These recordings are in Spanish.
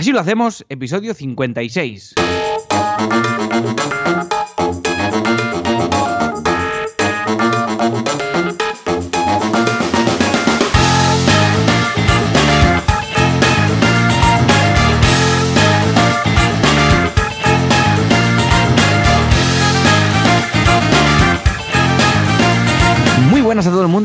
Así lo hacemos, episodio 56.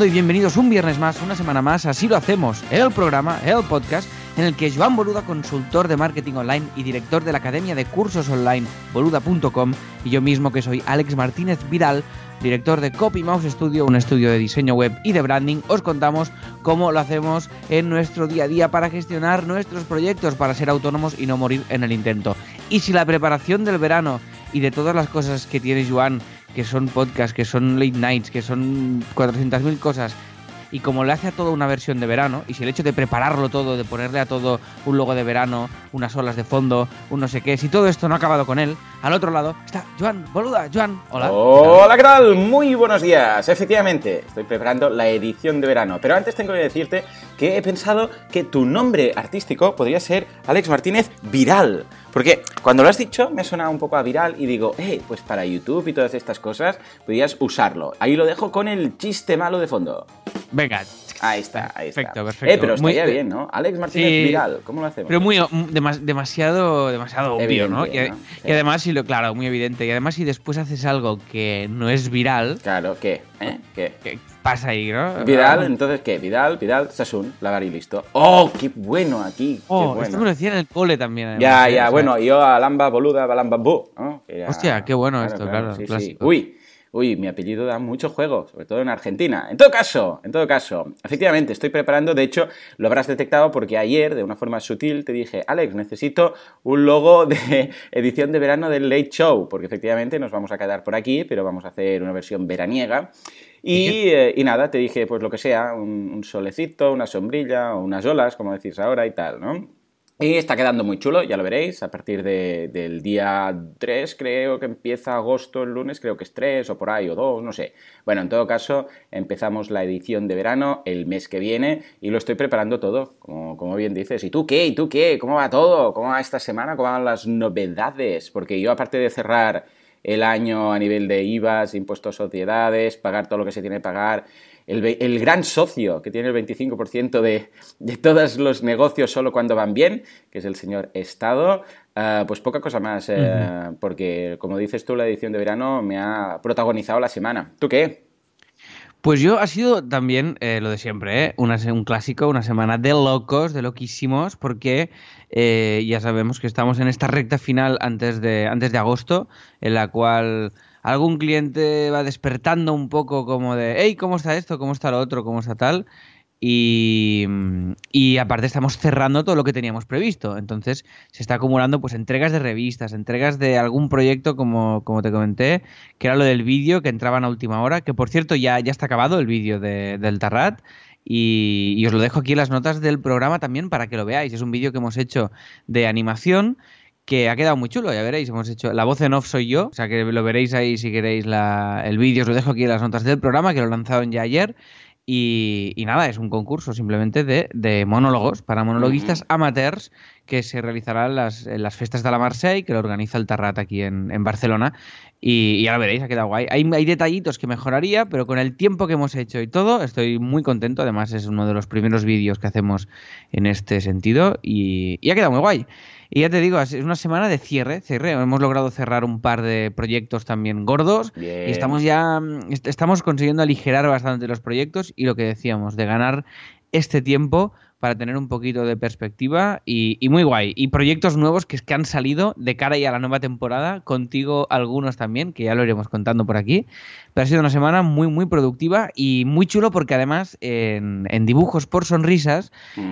Y bienvenidos un viernes más, una semana más, así lo hacemos, el programa, el podcast, en el que Joan Boluda, consultor de marketing online y director de la academia de cursos online boluda.com, y yo mismo que soy Alex Martínez Vidal, director de Copy Mouse Studio, un estudio de diseño web y de branding, os contamos cómo lo hacemos en nuestro día a día para gestionar nuestros proyectos, para ser autónomos y no morir en el intento. Y si la preparación del verano y de todas las cosas que tiene Joan, que son podcasts, que son late nights, que son 400.000 cosas, y como le hace a todo una versión de verano, y si el hecho de prepararlo todo, de ponerle a todo un logo de verano, unas olas de fondo, un no sé qué, si todo esto no ha acabado con él, al otro lado está Joan, boluda, Joan, hola. Hola, ¿qué tal? Muy buenos días. Efectivamente, estoy preparando la edición de verano, pero antes tengo que decirte que he pensado que tu nombre artístico podría ser Alex Martínez Viral. Porque cuando lo has dicho me ha sonado un poco a viral y digo, eh, pues para YouTube y todas estas cosas podrías usarlo. Ahí lo dejo con el chiste malo de fondo. Venga. Ahí está, ahí está. Perfecto, perfecto. Eh, pero estaría Muy- bien, ¿no? Alex Martínez Sí. Viral, ¿cómo lo hacemos? Pero muy mm, demas- demasiado, demasiado obvio, ¿no? Y, ¿no? y además, si lo, claro, muy evidente. Y además, si después haces algo que no es viral, Claro, ¿qué? ¿Eh? ¿Qué? ¿qué pasa ahí, no? Vidal, entonces ¿qué? Vidal, Vidal, Sasun, lavar y listo. ¡Oh, qué bueno aquí! Oh, qué esto bueno. me lo decía en el cole también. además, Ya, ¿eh? ya, bueno, yo a Lamba Boluda, Balamba Bu, ¿no? Hostia, qué bueno esto, claro, sí, sí. clásico. Uy, uy, mi apellido da mucho juego, sobre todo en Argentina. En todo caso, en todo caso, efectivamente, estoy preparando, de hecho, lo habrás detectado porque ayer, de una forma sutil, te dije, Alex, necesito un logo de edición de verano del Late Show, porque efectivamente nos vamos a quedar por aquí, pero vamos a hacer una versión veraniega. Y, eh, y nada, te dije, pues lo que sea, un, un solecito, una sombrilla, o unas olas, como decís ahora y tal, ¿no? Y está quedando muy chulo, ya lo veréis, a partir de- del día 3 creo que empieza agosto, el lunes creo que es 3 o por ahí, o 2, no sé. Bueno, en todo caso, empezamos la edición de verano el mes que viene y lo estoy preparando todo, como, como bien dices. ¿Y tú qué? ¿Y tú qué? ¿Cómo va todo? ¿Cómo va esta semana? ¿Cómo van las novedades? Porque yo aparte de cerrar el año a nivel de IVAs, impuestos a sociedades, pagar todo lo que se tiene que pagar. El, gran socio que tiene el 25% de, de todos los negocios solo cuando van bien, que es el señor Estado, ah, pues poca cosa más, eh, porque como dices tú, la edición de verano me ha protagonizado la semana. ¿Tú qué? Pues yo ha sido también eh, lo de siempre, ¿eh? Una un clásico, una semana de locos, de loquísimos, porque eh, ya sabemos que estamos en esta recta final antes de, antes de agosto, en la cual algún cliente va despertando un poco como de, hey, ¿cómo está esto? ¿Cómo está lo otro? ¿Cómo está tal? Y, y aparte estamos cerrando todo lo que teníamos previsto. Entonces se está acumulando pues entregas de revistas, entregas de algún proyecto como, como te comenté, que era lo del vídeo que entraban a última hora, que por cierto ya, ya está acabado el vídeo de- del Tarrat. Y, y os lo dejo aquí en las notas del programa también para que lo veáis. Es un vídeo que hemos hecho de animación que ha quedado muy chulo, ya veréis. Hemos hecho la voz en off soy yo, o sea que lo veréis ahí si queréis la- el vídeo. Os lo dejo aquí en las notas del programa que lo lanzaron ya ayer. Y, y nada, es un concurso simplemente de, de monólogos para monologuistas amateurs que se realizará en las, en las fiestas de la Marseille, que lo organiza el Tarrat aquí en, en Barcelona. Y, y ya lo veréis, ha quedado guay. Hay, hay detallitos que mejoraría, pero con el tiempo que hemos hecho y todo, estoy muy contento. Además, es uno de los primeros vídeos que hacemos en este sentido y, y ha quedado muy guay. Y ya te digo, es una semana de cierre, cierre. Hemos logrado cerrar un par de proyectos también gordos Bien. y estamos ya mm, est- estamos consiguiendo aligerar bastante los proyectos y lo que decíamos, de ganar este tiempo para tener un poquito de perspectiva y, y muy guay. Y proyectos nuevos que, que han salido de cara ya a la nueva temporada, contigo algunos también, que ya lo iremos contando por aquí. Pero ha sido una semana muy, muy productiva y muy chulo porque además en, en dibujos por sonrisas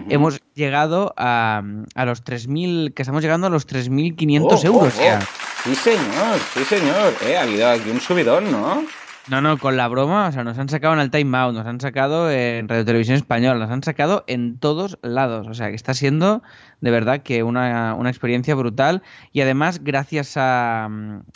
hemos llegado a, a los 3.000, que estamos llegando a los 3.500 Oh, euros oh, ya. Sí, señor, sí, señor. Eh, ha habido aquí un subidón, ¿no? No, no, con la broma, o sea, nos han sacado en el Time Out, nos han sacado en Radio Televisión Española, nos han sacado en todos lados. O sea, que está siendo de verdad que una, una experiencia brutal. Y además, gracias a,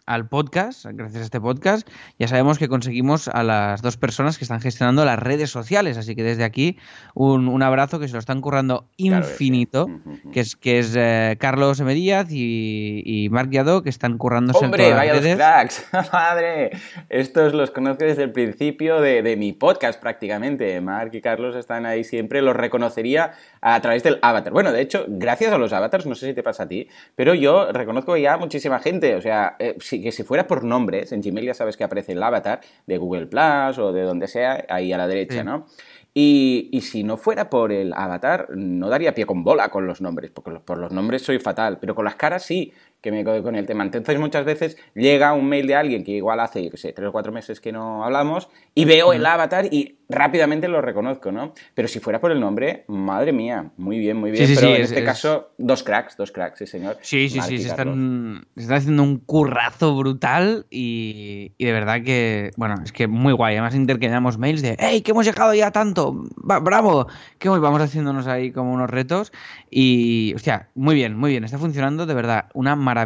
al podcast, gracias a este podcast, ya sabemos que conseguimos a las dos personas que están gestionando las redes sociales. Así que desde aquí, un, un abrazo que se lo están currando infinito, Claro sí. que es, que es eh, Carlos M. Díaz y, y Marc Yadó, que están currándose Hombre, en todas vaya las los cracks, madre. Estos los conozco desde el principio de, de mi podcast prácticamente. Mark y Carlos están ahí siempre, los reconocería a través del avatar. Bueno, de hecho, gracias a los avatars, no sé si te pasa a ti, pero yo reconozco ya muchísima gente. O sea, eh, si, que si fuera por nombres, en Gmail ya sabes que aparece el avatar de Google Plus o de donde sea, ahí a la derecha, Sí. ¿no? Y, y si no fuera por el avatar, no daría pie con bola con los nombres, porque por los nombres soy fatal, pero con las caras sí que me quedo con el tema. Entonces muchas veces llega un mail de alguien que igual hace, yo qué sé, tres o cuatro meses que no hablamos, y veo el avatar y rápidamente lo reconozco, ¿no? Pero si fuera por el nombre, madre mía, muy bien, muy bien. Sí, sí, pero sí, en es- este es- caso, dos cracks, dos cracks, sí señor. Sí, sí, sí, se están, se están haciendo un currazo brutal y, y de verdad que, bueno, es que muy guay. Además intercambiamos mails de, hey, que hemos llegado ya tanto, bravo, que muy vamos haciéndonos ahí como unos retos y, hostia, muy bien, muy bien, está funcionando de verdad, una maravilla.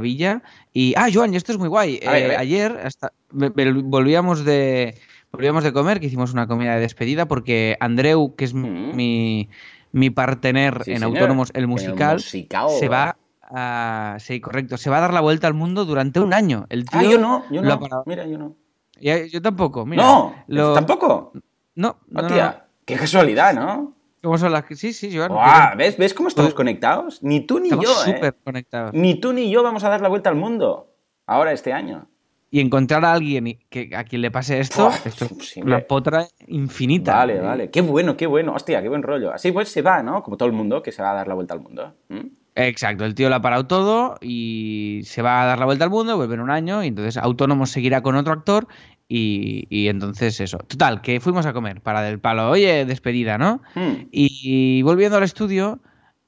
Y, ah, Joan, y esto es muy guay. A ver, a Eh, ver. ayer hasta, volvíamos de... Volvíamos de comer, que hicimos una comida de despedida, porque Andreu, que es mi- Mm. mi, mi partener Sí, en señor. Autónomos, el musical, se va a... Sí, correcto. Se va a dar la vuelta al mundo durante un año. El tío Ah, yo no, yo no. Mira, yo no. Ya- yo tampoco, mira. no, lo- tampoco. No, no, no, Hostia, no. qué casualidad, ¿no? ¿Cómo son las que- Sí, sí, Joan. ¿ves? ¿Ves cómo estamos Todo- conectados? Ni tú ni Estamos yo, ¿eh? súper conectados. Ni tú ni yo vamos a dar la vuelta al mundo. Ahora, este año. Y encontrar a alguien que, a quien le pase esto, esto es una potra infinita. Vale, vale. Qué bueno, qué bueno. Hostia, qué buen rollo. Así pues se va, ¿no? Como todo el mundo que se va a dar la vuelta al mundo. ¿Mm? Exacto, el tío lo ha parado todo y se va a dar la vuelta al mundo, vuelve en un año y entonces Autónomo seguirá con otro actor y, y entonces eso. Total, que fuimos a comer para del palo, oye, despedida, ¿no? Mm. Y, y volviendo al estudio,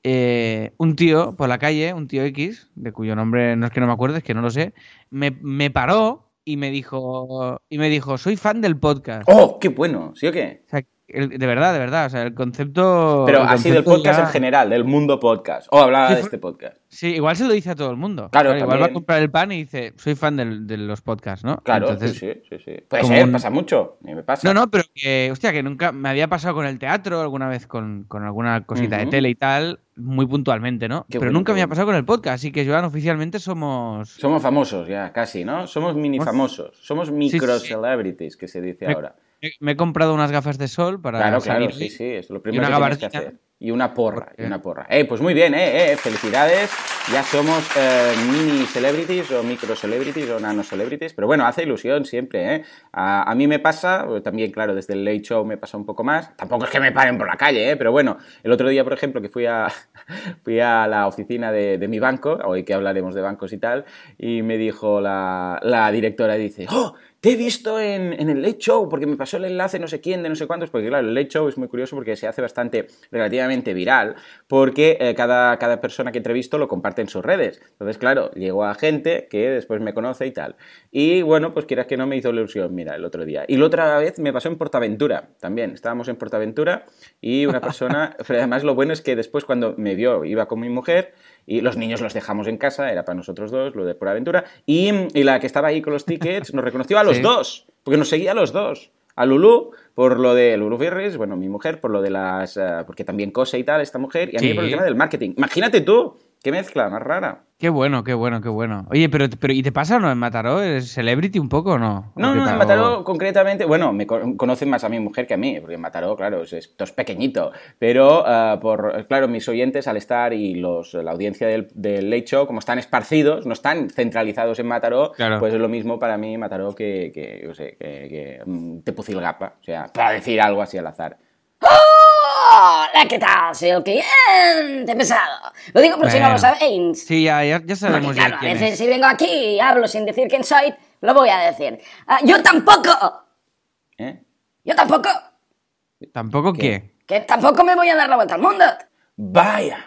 eh, un tío por la calle, un tío X, de cuyo nombre no es que no me acuerdo, es que no lo sé, me, me paró y me dijo, y me dijo, soy fan del podcast. ¡Oh, qué bueno! ¿Sí o qué? O sea, el- de verdad, de verdad, o sea, el concepto... Pero el así del concepto podcast ya- en general, del mundo podcast. O hablaba Sí, de este podcast. Sí, igual se lo dice a todo el mundo. Claro, igual va a comprar el pan y dice, soy fan del- de los podcasts, ¿no? Claro, Entonces, sí, sí, sí. Puede ser, un- pasa mucho. Mí me pasa. No, no, pero que, hostia, que nunca me había pasado con el teatro, alguna vez con, con alguna cosita de tele y tal, muy puntualmente, ¿no? Qué pero bueno, nunca me ha bueno. pasado con el podcast, así que Joan, oficialmente somos... Somos famosos ya, casi, ¿no? Somos mini Somos- famosos. Somos micro celebrities, que se dice ahora. Me, me he comprado unas gafas de sol para Claro, claro, salir sí, hoy. sí, es lo primero una que tienes que gabardina. hacer. Y una porra, y una porra. Eh, pues muy bien, eh, eh, felicidades. Ya somos eh, mini celebrities o micro celebrities o nano celebrities, pero bueno, hace ilusión siempre, ¿eh? A, a mí me pasa, también, claro, desde el Late Show me pasa un poco más. Tampoco es que me paren por la calle, ¿eh? Pero bueno, el otro día, por ejemplo, que fui a, fui a la oficina de, de mi banco, hoy que hablaremos de bancos y tal, y me dijo la, la directora, dice, ¡Oh! Te he visto en, en el Late Show porque me pasó el enlace no sé quién, de no sé cuántos, porque claro, el Late Show es muy curioso porque se hace bastante relativamente viral, porque eh, cada, cada persona que entrevisto lo comparte en sus redes. Entonces, claro, llegó a gente que después me conoce y tal. Y bueno, pues quieras que no me hizo ilusión, mira, el otro día. Y la otra vez me pasó en Portaventura también. Estábamos en Portaventura y una persona, pero además lo bueno es que después cuando me vio, iba con mi mujer y los niños los dejamos en casa, era para nosotros dos, lo de Portaventura, y, y la que estaba ahí con los tickets nos reconoció a los Sí. dos, porque nos seguía a los dos. A Lulu por lo de Lulu Ferris, bueno, mi mujer por lo de las... eh, porque también cose y tal, esta mujer, y a mí Sí. por el tema del marketing. Imagínate tú, qué mezcla más rara. Qué bueno, qué bueno, qué bueno. Oye, pero, pero ¿y te pasa o no en Mataró? ¿Eres celebrity un poco o no? No, ¿O qué no, en? Mataró concretamente, bueno, me co- conocen más a mi mujer que a mí, porque en Mataró, claro, es, esto es pequeñito, pero ah, por, claro, mis oyentes al estar y los, la audiencia del, del Late Show, como están esparcidos, no están centralizados en Mataró, Claro. pues es lo mismo para mí Mataró que, que yo sé, que, que mm, o sea, para decir algo así al azar. Hola, ¿qué tal? Soy el cliente pesado. Lo digo por si no Bueno. lo sabéis. Sí, ya, ya, ya Porque, sabemos claro, ya a quién veces es. si vengo aquí y hablo sin decir quién soy, lo voy a decir. Ah, yo tampoco. ¿eh? Yo tampoco. ¿Tampoco qué? Que tampoco me voy a dar la vuelta al mundo. Vaya,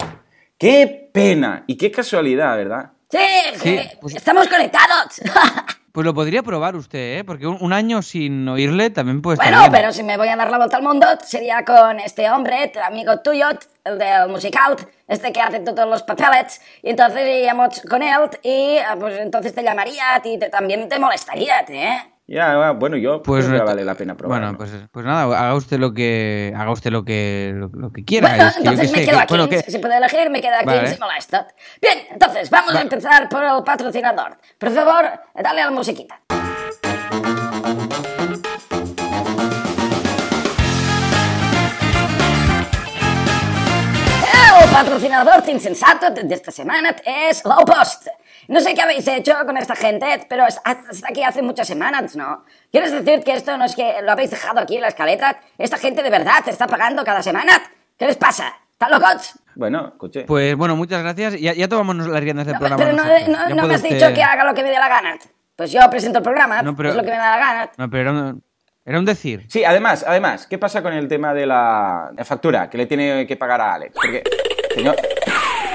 qué pena y qué casualidad, ¿verdad? Sí, Sí, que pues- estamos conectados. Pues lo podría probar usted, ¿eh? Porque un, un año sin oírle también puede estar Bueno, bien. pero si me voy a dar la vuelta al mundo, sería con este hombre, amigo tuyo, el del musical, este que hace todos los papeles, y entonces iríamos con él, y ah, pues entonces te llamaría, a ti te- también te molestaría, ¿eh? Ya, bueno, yo Pues creo que no- vale la pena probarlo. Bueno, pues, pues nada, haga usted lo que haga usted lo que lo, lo que quiera. Bueno, Es que yo entonces qué me sé, quedo que- aquí. bueno, que- Si se puede elegir, me quedo aquí Vale. sin molestar. Bien, entonces vamos a empezar por el patrocinador. Por favor, dale a la musiquita. El patrocinador insensato de esta semana es Low Post. No sé qué habéis hecho con esta gente, pero es- hasta aquí hace muchas semanas, ¿no? ¿Quieres decir que esto no es que lo habéis dejado aquí en la escaleta? ¿Esta gente de verdad te está pagando cada semana? ¿Qué les pasa? ¿Están locos? Bueno, escuche. Pues bueno, muchas gracias. Ya, ya tomamos las riendas del No, programa. pero no, no- no me has usted- dicho que haga lo que me dé la gana. Pues yo presento el programa, No, pero- es lo que me da la gana. No, pero era un, era un decir. Sí, además, además, ¿qué pasa con el tema de la, la factura que le tiene que pagar a Alex? Porque, señor...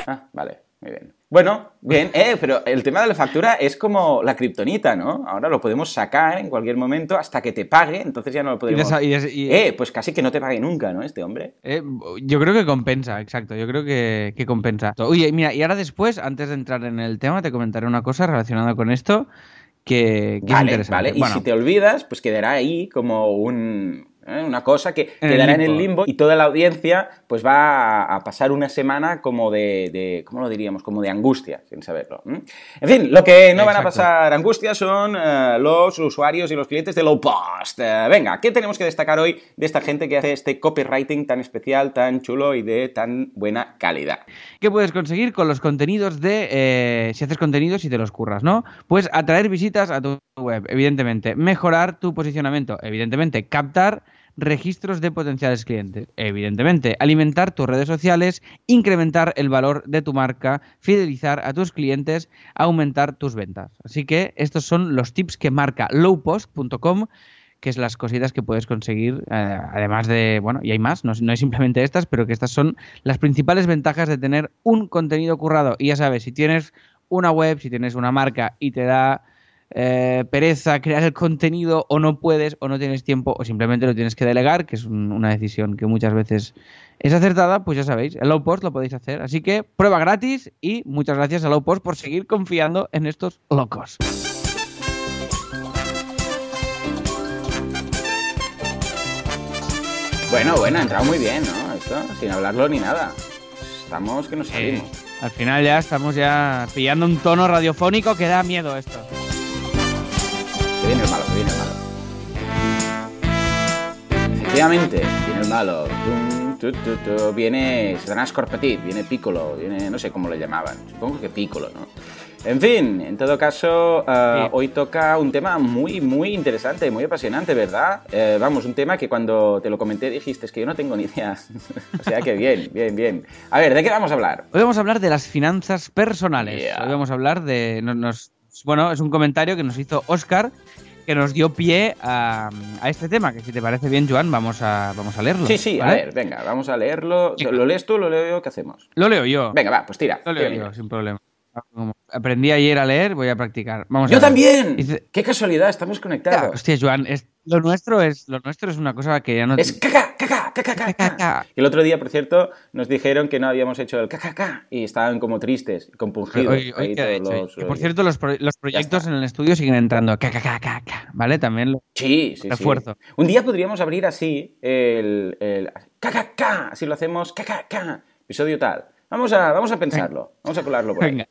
Ah, vale, muy bien. Bueno, bien, eh, pero el tema de la factura es como la kriptonita, ¿no? Ahora lo podemos sacar en cualquier momento hasta que te pague, entonces ya no lo podemos... y Eh, pues casi que no te pague nunca, ¿no? Este hombre. Eh, yo creo que compensa, exacto. Yo creo que, que compensa. Oye, mira, y ahora después, antes de entrar en el tema, te comentaré una cosa relacionada con esto que, que es Vale, interesante. vale. Y Bueno, si te olvidas, pues quedará ahí como un, ¿eh? una cosa que En quedará en el limbo. y toda la audiencia pues va a, a pasar una semana como de, de- ¿cómo lo diríamos? Como de angustia, sin saberlo. En fin, lo que no van a pasar angustia son eh, los usuarios y los clientes de Low Post. Eh, venga, ¿qué tenemos que destacar hoy de esta gente que hace este copywriting tan especial, tan chulo y de tan buena calidad? ¿Qué puedes conseguir con los contenidos de... eh, si haces contenidos y te los curras, ¿no? Pues atraer visitas a tu web, evidentemente. Mejorar tu posicionamiento, evidentemente. Captar registros de potenciales clientes, evidentemente. Alimentar tus redes sociales, incrementar el valor de tu marca, fidelizar a tus clientes, aumentar tus ventas. Así que estos son los tips que marca lowpost.com que es las cositas que puedes conseguir, eh, además de, bueno, y hay más, no, no es simplemente estas, pero que estas son las principales ventajas de tener un contenido currado. Y ya sabes, si tienes una web, si tienes una marca y te da eh, pereza crear el contenido o no puedes o no tienes tiempo o simplemente lo tienes que delegar, que es un- una decisión que muchas veces es acertada, pues ya sabéis, el low post lo podéis hacer. Así que prueba gratis y muchas gracias a low post por seguir confiando en estos locos. Bueno, bueno, ha entrado muy bien, ¿no? Esto, sin hablarlo ni nada. Estamos que nos salimos. Al final ya estamos ya pillando un tono radiofónico que da miedo esto. Que viene el malo, que viene el malo. Efectivamente, viene el malo. Viene Satanás Corpetit, viene Piccolo, viene no sé cómo le llamaban. Supongo que Piccolo, ¿no? En fin, en todo caso, eh, Sí. hoy toca un tema muy, muy interesante, muy apasionante, ¿verdad? Eh, vamos, un tema que cuando te lo comenté dijiste, es que yo no tengo ni idea. o sea que bien, bien, bien. A ver, ¿de qué vamos a hablar? Hoy vamos a hablar de las finanzas personales. Yeah. Hoy vamos a hablar de. no- nos- bueno, es un comentario que nos hizo Oscar que nos dio pie a, a este tema. Que si te parece bien, Joan, vamos a, vamos a leerlo. Sí, sí, a ver, venga, vamos a leerlo. ¿Lo lees tú, lo leo yo? ¿Qué hacemos? Lo leo yo. Venga, va, pues tira. Lo leo tira, yo, sin problema. Aprendí ayer a leer, voy a practicar. Vamos a Yo ver. también. Dice- Qué casualidad, estamos Ya, conectados. hostia, Joan, es, lo, nuestro es, lo nuestro es una cosa que ya no. Es caca, caca, caca, caca. Caca. El otro día, por cierto, nos dijeron que no habíamos hecho el caca, caca y estaban como tristes compungidos. Hoy- hoy todos hecho. los- Que, por cierto, los, pro- los proyectos en el estudio siguen entrando. Ca, ca, ca, ca, ca, ¿Vale? También lo- Sí, sí, sí. Refuerzo. Un día podríamos abrir así el, el caca, caca, así lo hacemos, caca, caca, episodio tal. Vamos a, vamos a pensarlo, vamos a colarlo por ahí. Venga.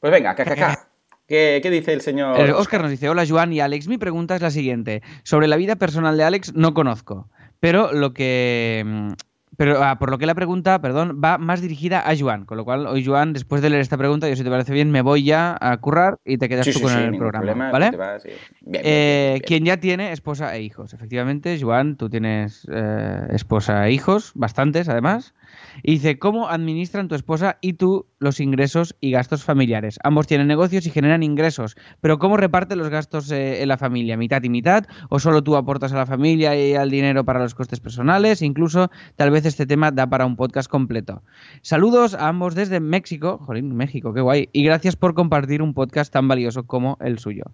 Pues venga, caca, caca. ¿Qué, qué dice el señor? Eh, Oscar nos dice, hola Joan y Alex, mi pregunta es la siguiente. Sobre la vida personal de Alex no conozco, pero lo que... mm, Pero ah, por lo que la pregunta, perdón, va más dirigida a Joan, con lo cual hoy Joan, después de leer esta pregunta, yo si te parece bien, me voy ya a currar y te quedas Sí, tú sí, con sí, el programa, problema, ¿vale? te vas, sí. Bien, bien, Eh, bien. quien ya tiene esposa e hijos. Efectivamente, Joan, tú tienes eh, esposa e hijos, bastantes además. Y dice, ¿cómo administran tu esposa y tú los ingresos y gastos familiares? Ambos tienen negocios y generan ingresos, pero ¿cómo reparten los gastos eh, en la familia? ¿Mitad y mitad? ¿O solo tú aportas a la familia y al dinero para los costes personales? Incluso, tal vez este tema da para un podcast completo. Saludos a ambos desde México, jolín, México, qué guay, y gracias por compartir un podcast tan valioso como el suyo.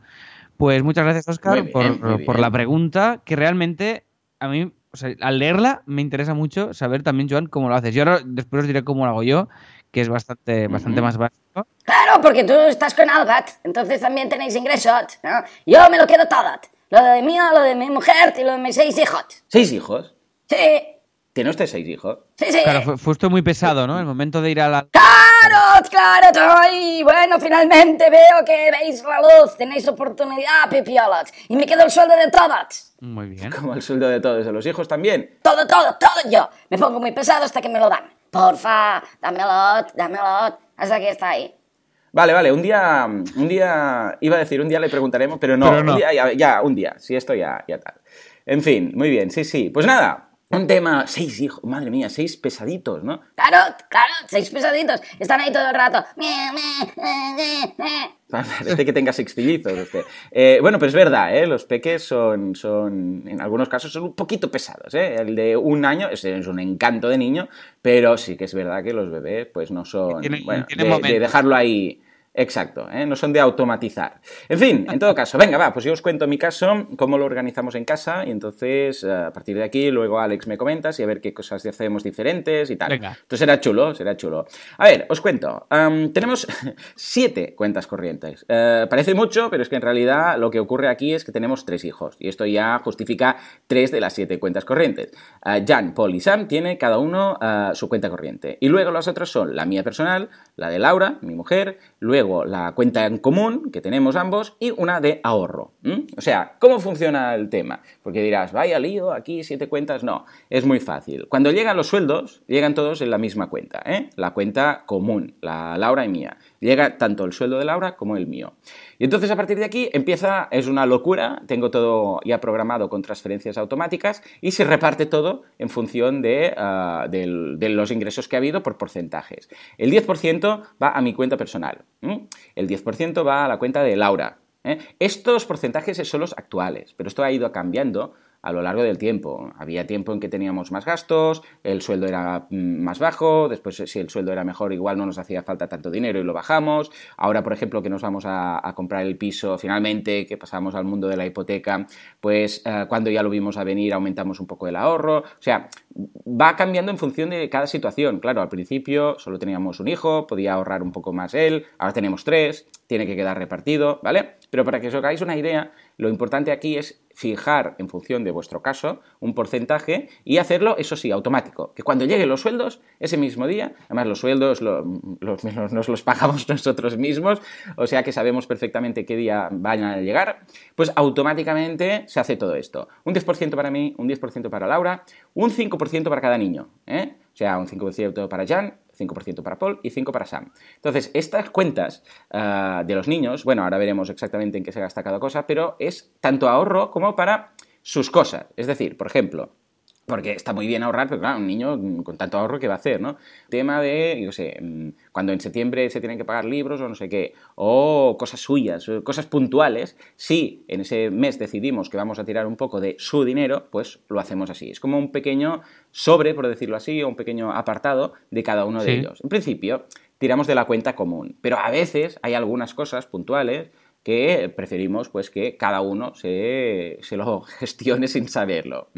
Pues muchas gracias, Oscar, bien, por, la pregunta, que realmente a mí, o sea, al leerla, me interesa mucho saber también, Joan, cómo lo haces. Yo ahora después os diré cómo lo hago yo, que es bastante, bastante más básico. Claro, porque tú estás con Albert, entonces también tenéis ingresos, ¿no? Yo me lo quedo todo. Lo de mío, lo de mi mujer y lo de mis seis hijos. ¿Seis hijos? Sí, ¿Tiene usted seis hijos? sí, sí. Claro, fue, muy pesado, ¿no? El momento de ir a la... Claro, claro, Troy. Bueno, finalmente veo que veis la luz, tenéis oportunidad, pipiolos. Y me quedo el sueldo de todos. Muy bien. Como el sueldo de todos, de los hijos también. Todo, todo, todo yo. Me pongo muy pesado hasta que me lo dan. Porfa, dámelo, dámelo. Hasta que está ahí. Vale, vale, un día, un día, iba a decir, un día le preguntaremos, pero no, Pero no. un día, ya, ya, un día, si esto ya, ya tal. En fin, muy bien, sí, sí. Pues nada, un tema, seis hijos, madre mía, seis pesaditos, ¿no? Claro, claro, seis pesaditos. Están ahí todo el rato. Parece que tenga sextillizos usted. Eh, bueno, pero es verdad, ¿eh? los peques son, son, en algunos casos, son un poquito pesados. ¿eh? El de un año es, es un encanto de niño, pero sí que es verdad que los bebés pues no son Tienen- bueno, tienen de- de, momentos. dejarlo ahí. Exacto, ¿eh? no son de automatizar. En fin, en todo caso, venga, va, pues yo os cuento mi caso, cómo lo organizamos en casa y entonces eh, a partir de aquí luego Alex me comentas y a ver qué cosas hacemos diferentes y tal. Venga. Entonces será chulo, será chulo. A ver, os cuento. Tenemos siete cuentas corrientes. Eh, parece mucho, pero es que en realidad lo que ocurre aquí es que tenemos tres hijos. Y esto ya justifica tres de las siete cuentas corrientes. Jan, Paul y Sam tienen cada uno su cuenta corriente. Y luego los otros son la mía personal, la de Laura, mi mujer, luego la cuenta en común que tenemos ambos y una de ahorro. O sea, ¿cómo funciona el tema? Porque dirás, vaya lío, aquí siete cuentas. No, es muy fácil. Cuando llegan los sueldos, llegan todos en la misma cuenta, ¿eh? la cuenta común, la Laura y mía. Llega tanto el sueldo de Laura como el mío. Y entonces a partir de aquí empieza, es una locura, tengo todo ya programado con transferencias automáticas y se reparte todo en función de, ah, los ingresos que ha habido por porcentajes. El 10% va a mi cuenta personal, el 10% va a la cuenta de Laura. ¿eh? Estos porcentajes son los actuales, pero esto ha ido cambiando a lo largo del tiempo. Había tiempo en que teníamos más gastos, el sueldo era mm, más bajo, después si el sueldo era mejor igual no nos hacía falta tanto dinero y lo bajamos. Ahora, por ejemplo, que nos vamos a, comprar el piso finalmente, que pasamos al mundo de la hipoteca, pues eh, cuando ya lo vimos a venir aumentamos un poco el ahorro. O sea, va cambiando en función de cada situación. Claro, al principio solo teníamos un hijo, podía ahorrar un poco más él, ahora tenemos tres, tiene que quedar repartido, ¿vale? Pero para que os hagáis una idea, lo importante aquí es fijar en función de vuestro caso un porcentaje y hacerlo, eso sí, automático. Que cuando lleguen los sueldos, ese mismo día, además los sueldos lo- los- los- nos los pagamos nosotros mismos, o sea que sabemos perfectamente qué día van a llegar, pues automáticamente se hace todo esto. Un 10% para mí, un 10% para Laura, un 5% para cada niño. ¿eh? O sea, un 5% para Jan, 5% para Paul y 5% para Sam. Entonces, estas cuentas ah, de los niños, bueno, ahora veremos exactamente en qué se gasta cada cosa, pero es tanto ahorro como para sus cosas. Es decir, por ejemplo, porque está muy bien ahorrar, pero claro, un niño con tanto ahorro, ¿qué va a hacer, no? Tema de, yo sé, mm, cuando en septiembre se tienen que pagar libros o no sé qué, o cosas suyas, o cosas puntuales, si en ese mes decidimos que vamos a tirar un poco de su dinero, pues lo hacemos así. Es como un pequeño sobre, por decirlo así, o un pequeño apartado de cada uno de ellos. En principio, tiramos de la cuenta común, pero a veces hay algunas cosas puntuales que preferimos pues que cada uno se, se lo gestione sin saberlo.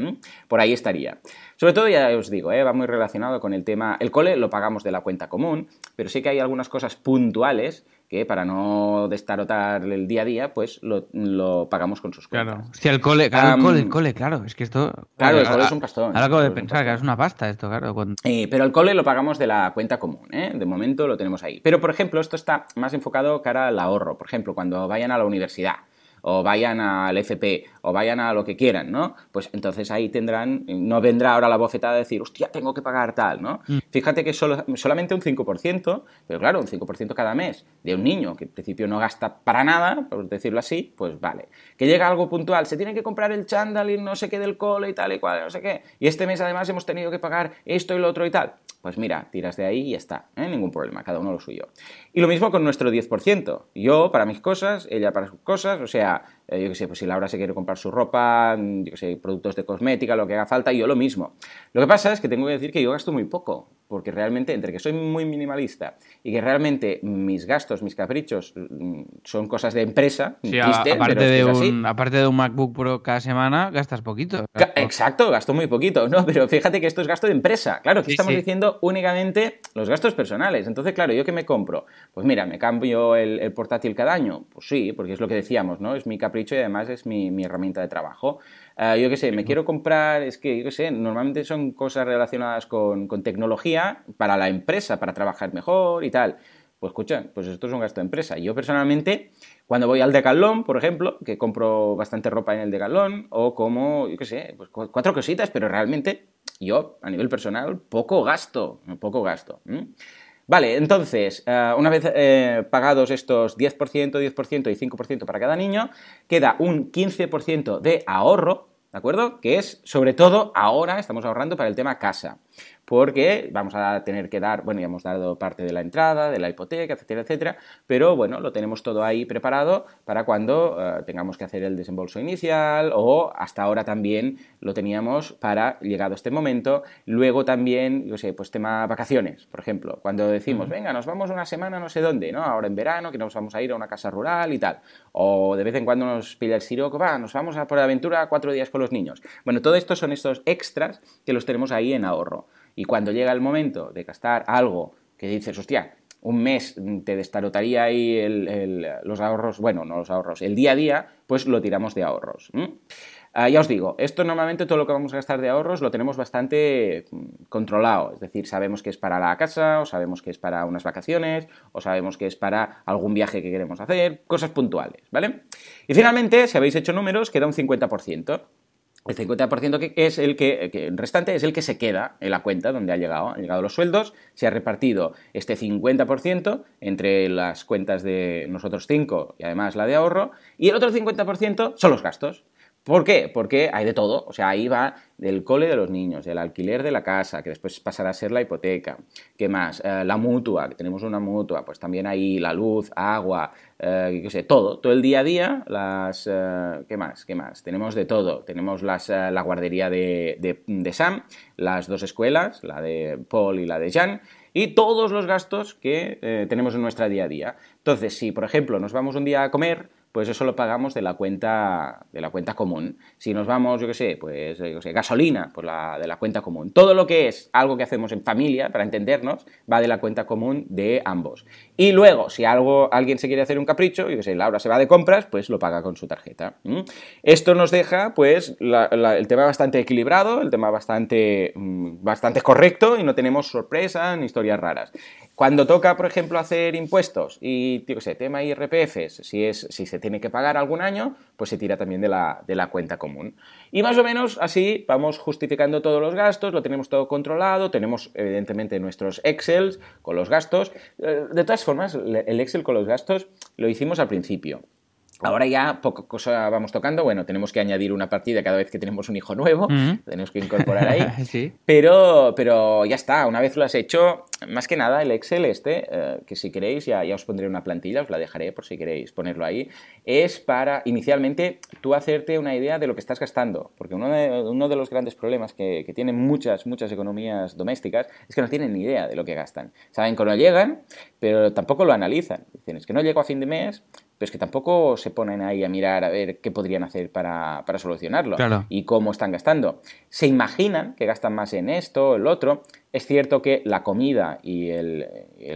Por ahí estaría. Sobre todo, ya os digo, ¿eh? va muy relacionado con el tema, el cole lo pagamos de la cuenta común, pero sí que hay algunas cosas puntuales que para no destarotar el día a día, pues lo, lo pagamos con sus cuentas. Claro. Hostia, el cole, claro, el cole, el cole, claro. Es que esto. Claro, el ahora- cole es un pastón. Ahora acabo de pensar que es una pasta esto, claro. Eh, pero el cole lo pagamos de la cuenta común, ¿eh? De momento lo tenemos ahí. Pero, por ejemplo, esto está más enfocado cara al ahorro. Por ejemplo, cuando vayan a la universidad, o vayan al FP, o vayan a lo que quieran, ¿no? Pues entonces ahí tendrán, no vendrá ahora la bofetada de decir, hostia, tengo que pagar tal, ¿no? Fíjate que solo, solamente un 5%, pero claro, un 5% cada mes de un niño que en principio no gasta para nada, por decirlo así, pues vale. Que llega algo puntual, se tiene que comprar el chándal y no sé qué del cole y tal y cual, no sé qué. Y este mes además hemos tenido que pagar esto y lo otro y tal. Pues mira, tiras de ahí y ya está, ¿eh? ningún problema, cada uno lo suyo. Y lo mismo con nuestro 10%. Yo para mis cosas, ella para sus cosas, o sea, eh, yo qué sé, pues si Laura se quiere comprar su ropa, mm, yo qué sé, productos de cosmética, lo que haga falta, yo lo mismo. Lo que pasa es que tengo que decir que yo gasto muy poco. Porque realmente entre que soy muy minimalista y que realmente mis gastos, mis caprichos mm, son cosas de empresa, sí, aparte, de un, aparte de un MacBook Pro cada semana, gastas poquito. Exacto, gasto muy poquito, ¿no? Pero fíjate que esto es gasto de empresa. Claro, aquí estamos diciendo únicamente los gastos personales. Entonces, claro, ¿yo qué me compro? Pues mira, ¿me cambio el, portátil cada año? Pues sí, porque es lo que decíamos, ¿no? Es mi capricho y además es mi, mi herramienta de trabajo. Ah, yo qué sé, me quiero comprar, es que, yo qué sé, normalmente son cosas relacionadas con, tecnología para la empresa, para trabajar mejor y tal. Pues escucha, pues esto es un gasto de empresa. Yo personalmente, cuando voy al Decathlon, por ejemplo, que compro bastante ropa en el Decathlon, o como, yo qué sé, pues cuatro cositas, pero realmente yo, a nivel personal, poco gasto, poco gasto. Vale, entonces, eh, una vez eh, pagados estos 10%, 10% y 5% para cada niño, queda un 15% de ahorro, ¿de acuerdo? Que es, sobre todo, ahora estamos ahorrando para el tema casa porque vamos a tener que dar, bueno, ya hemos dado parte de la entrada, de la hipoteca, etcétera, etcétera, pero bueno, lo tenemos todo ahí preparado para cuando eh, tengamos que hacer el desembolso inicial o hasta ahora también lo teníamos para, llegado este momento, luego también, yo sé, pues tema vacaciones, por ejemplo, cuando decimos, venga, nos vamos una semana no sé dónde, ¿no? Ahora en verano, que nos vamos a ir a una casa rural y tal, o de vez en cuando nos pilla el siroco, va, nos vamos a por aventura cuatro días con los niños. Bueno, todo esto son estos extras que los tenemos ahí en ahorro. Y cuando llega el momento de gastar algo que dices, hostia, un mes te destarotaría ahí los ahorros, bueno, no los ahorros, el día a día, pues lo tiramos de ahorros. Ah, ya os digo, esto normalmente todo lo que vamos a gastar de ahorros lo tenemos bastante mm, controlado, es decir, sabemos que es para la casa, o sabemos que es para unas vacaciones, o sabemos que es para algún viaje que queremos hacer, cosas puntuales, ¿vale? Y finalmente, si habéis hecho números, queda un 50%. El 50% que es el que, el restante es el que se queda en la cuenta donde ha llegado, han llegado los sueldos, se ha repartido este 50% entre las cuentas de nosotros cinco y además la de ahorro, y el otro 50% son los gastos. ¿Por qué? Porque hay de todo. O sea, ahí va del cole de los niños, el alquiler de la casa, que después pasará a ser la hipoteca. ¿Qué más? Eh, la mutua, que tenemos una mutua, pues también ahí la luz, agua, eh, qué sé, todo. Todo el día a día, las... Eh, ¿Qué más? ¿Qué más? Tenemos de todo. Tenemos las, la guardería de, de, Sam, las dos escuelas, la de Paul y la de Jan, y todos los gastos que tenemos en nuestra día a día. Entonces, si por ejemplo nos vamos un día a comer, pues eso lo pagamos de la cuenta, de la cuenta común. Si nos vamos, yo qué sé, pues yo sé, gasolina, pues la, de la cuenta común. Todo lo que es algo que hacemos en familia, para entendernos, va de la cuenta común de ambos. Y luego, si algo, alguien se quiere hacer un capricho, yo qué sé, Laura se va de compras, pues lo paga con su tarjeta. Esto nos deja, pues, el tema bastante equilibrado, el tema bastante, mm, bastante correcto y no tenemos sorpresas ni historias raras. Cuando toca, por ejemplo, hacer impuestos y, qué sé, tema IRPFs, si, es, si se tiene que pagar algún año, pues se tira también de la, de la cuenta común. Y más o menos así vamos justificando todos los gastos, lo tenemos todo controlado, tenemos evidentemente nuestros Excel con los gastos. Eh, de todas formas, el Excel con los gastos lo hicimos al principio. Ahora ya poco cosa vamos tocando. Bueno, tenemos que añadir una partida cada vez que tenemos un hijo nuevo. Tenemos que incorporar ahí. sí. pero, pero ya está. Una vez lo has hecho, más que nada el Excel este, eh, que si queréis, ya, ya os pondré una plantilla, os la dejaré por si queréis ponerlo ahí, es para inicialmente tú hacerte una idea de lo que estás gastando. Porque uno de, uno de los grandes problemas que, que tienen muchas, muchas economías domésticas es que no tienen ni idea de lo que gastan. Saben que no llegan, pero tampoco lo analizan. Dicen, es que no llego a fin de mes, pero es que tampoco se ponen ahí a mirar a ver qué podrían hacer para, para solucionarlo y cómo están gastando. Se imaginan que gastan más en esto, el otro, es cierto que la comida y el,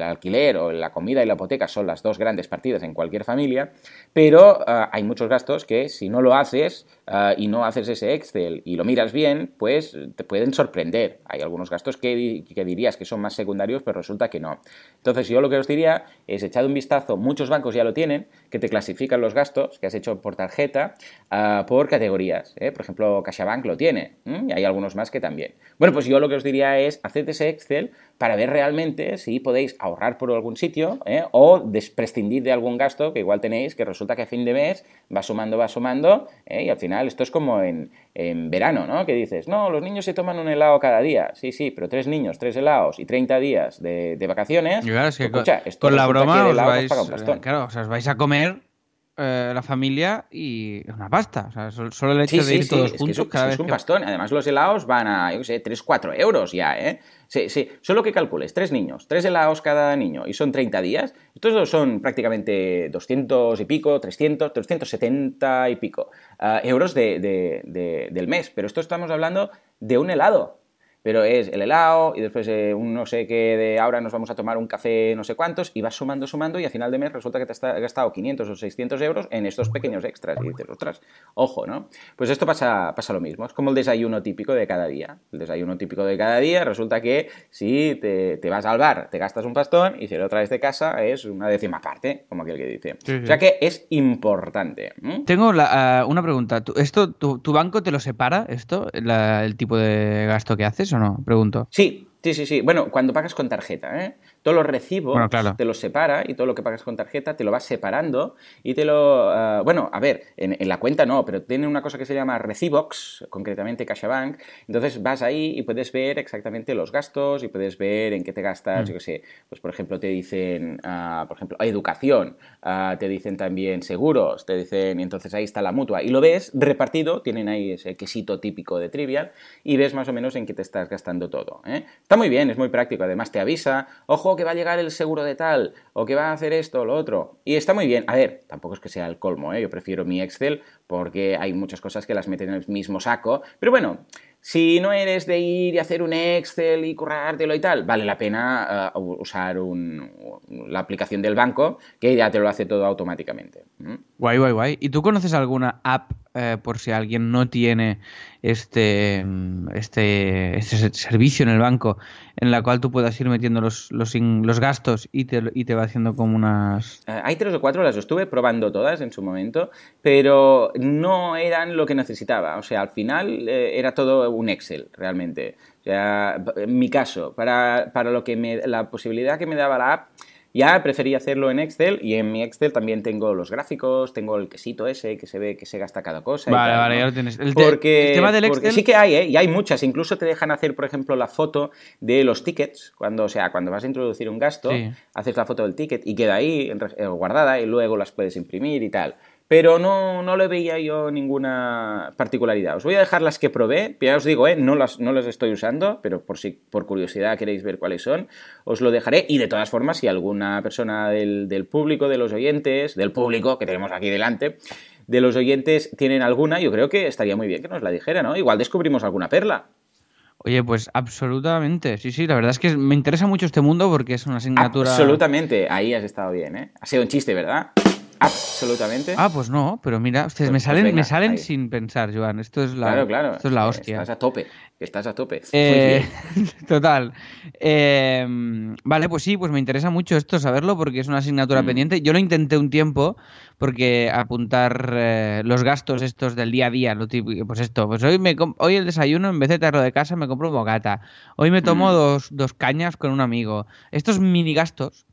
alquiler o la comida y la hipoteca son las dos grandes partidas en cualquier familia, pero ah, hay muchos gastos que si no lo haces ah, y no haces ese Excel y lo miras bien, pues te pueden sorprender. Hay algunos gastos que, que, dirías que son más secundarios, pero resulta que no. Entonces yo lo que os diría es echad un vistazo, muchos bancos ya lo tienen, que te clasifican los gastos que has hecho por tarjeta ah, por categorías. ¿eh? Por ejemplo, CaixaBank lo tiene y hay algunos más que también. Bueno, pues yo lo que os diría es hacer ese Excel para ver realmente si podéis ahorrar por algún sitio ¿eh? o prescindir de algún gasto que igual tenéis, que resulta que a fin de mes va sumando, va sumando, ¿eh? y al final esto es como en, verano, ¿no? Que dices, no, los niños se toman un helado cada día. Sí, sí, pero tres niños, tres helados y 30 días de, vacaciones. Claro, es que pues, con, la broma os vais, claro, os vais a comer eh, la familia y una pasta. O sea, sol- solo el hecho Sí, de sí, ir sí, todos es que juntos eso, cada eso vez es un que- pastón. Además, los helados van a, yo qué sé, 3, 4 euros ya, ¿eh? Sí, sí. Solo que calcules, tres niños, tres helados cada niño y son 30 días. Estos son prácticamente 200 y pico, 300, 370 y pico ah, euros de- de- de- del mes. Pero esto estamos hablando de un helado. Pero es el helado y después eh, un no sé qué de ahora nos vamos a tomar un café no sé cuántos y vas sumando, sumando y a final de mes resulta que te has gastado 500 o 600 euros en estos pequeños extras y dices, ostras, ojo, ¿no? Pues esto pasa, pasa lo mismo, es como el desayuno típico de cada día. El desayuno típico de cada día resulta que si te, te vas al bar, te gastas un pastón y si lo traes de casa es una décima parte, como aquel que dice. Sí, sí. O sea que es importante. Tengo la- ah, una pregunta. ¿Tú- ¿Esto, tu, tu banco te lo separa, esto, la- el tipo de gasto que haces o no? Pregunto. Sí, sí, sí, sí. Bueno, cuando pagas con tarjeta, ¿eh? Todos los recibos Bueno, claro. te los separa y todo lo que pagas con tarjeta te lo vas separando y te lo... ah, bueno, a ver, en, en la cuenta no, pero tiene una cosa que se llama Recibox, concretamente CaixaBank. Entonces vas ahí y puedes ver exactamente los gastos y puedes ver en qué te gastas, yo qué sé. Pues, por ejemplo, te dicen, ah, por ejemplo, educación, ah, te dicen también seguros, te dicen... Y entonces ahí está la mutua. Y lo ves repartido, tienen ahí ese quesito típico de Trivial y ves más o menos en qué te estás gastando todo. ¿eh? Está muy bien, es muy práctico. Además te avisa, ojo que va a llegar el seguro de tal, o que va a hacer esto o lo otro. Y está muy bien. A ver, tampoco es que sea el colmo, ¿eh? yo prefiero mi Excel porque hay muchas cosas que las meten en el mismo saco. Pero bueno, si no eres de ir y hacer un Excel y currártelo y tal, vale la pena ah, usar un- la aplicación del banco que ya te lo hace todo automáticamente. Guay, guay, guay. ¿Y tú conoces alguna app eh, por si alguien no tiene este, mm, este, este se- servicio en el banco en la cual tú puedas ir metiendo los, los, in- los gastos y te, y te va haciendo como unas... Eh, hay tres o cuatro, las estuve probando todas en su momento, pero no eran lo que necesitaba. O sea, al final eh, era todo un Excel, realmente. O sea, en mi caso, para, para lo que me, la posibilidad que me daba la app, ya prefería hacerlo en Excel y en mi Excel también tengo los gráficos, tengo el quesito ese que se ve que se gasta cada cosa. y Vale, tal, vale, ¿no? ya lo tienes. El Porque, el tema del porque Excel- sí que hay, ¿eh? Y hay muchas. Incluso te dejan hacer, por ejemplo, la foto de los tickets. Cuando, o sea, cuando vas a introducir un gasto, Sí. haces la foto del ticket y queda ahí eh, guardada y luego las puedes imprimir y tal. Pero no, no le veía yo ninguna particularidad. Os voy a dejar las que probé. Ya os digo, ¿eh? no, las, no las estoy usando, pero por si por curiosidad queréis ver cuáles son, os lo dejaré. Y de todas formas, si alguna persona del, del público, de los oyentes, del público que tenemos aquí delante, de los oyentes tienen alguna, yo creo que estaría muy bien que nos la dijera, ¿no? Igual descubrimos alguna perla. Oye, pues absolutamente. Sí, sí, la verdad es que me interesa mucho este mundo porque es una asignatura... Absolutamente. Ahí has estado bien, ¿eh? Ha sido un chiste, ¿verdad? Absolutamente. Ah, pues no, pero mira, ustedes Pues- me pues salen, venga, me salen ahí. sin pensar, Joan. Esto es la, claro, claro. Esto es la hostia. Estás a tope. Estás a tope. Eh, total. Eh, vale, pues sí, pues me interesa mucho esto saberlo porque es una asignatura Mm. pendiente. Yo lo intenté un tiempo porque apuntar eh, los gastos estos del día a día, lo típico, pues esto, pues hoy me hoy el desayuno en vez de traerlo de casa me compro un bocata. Hoy me tomo Mm. dos, dos cañas con un amigo. Estos mini gastos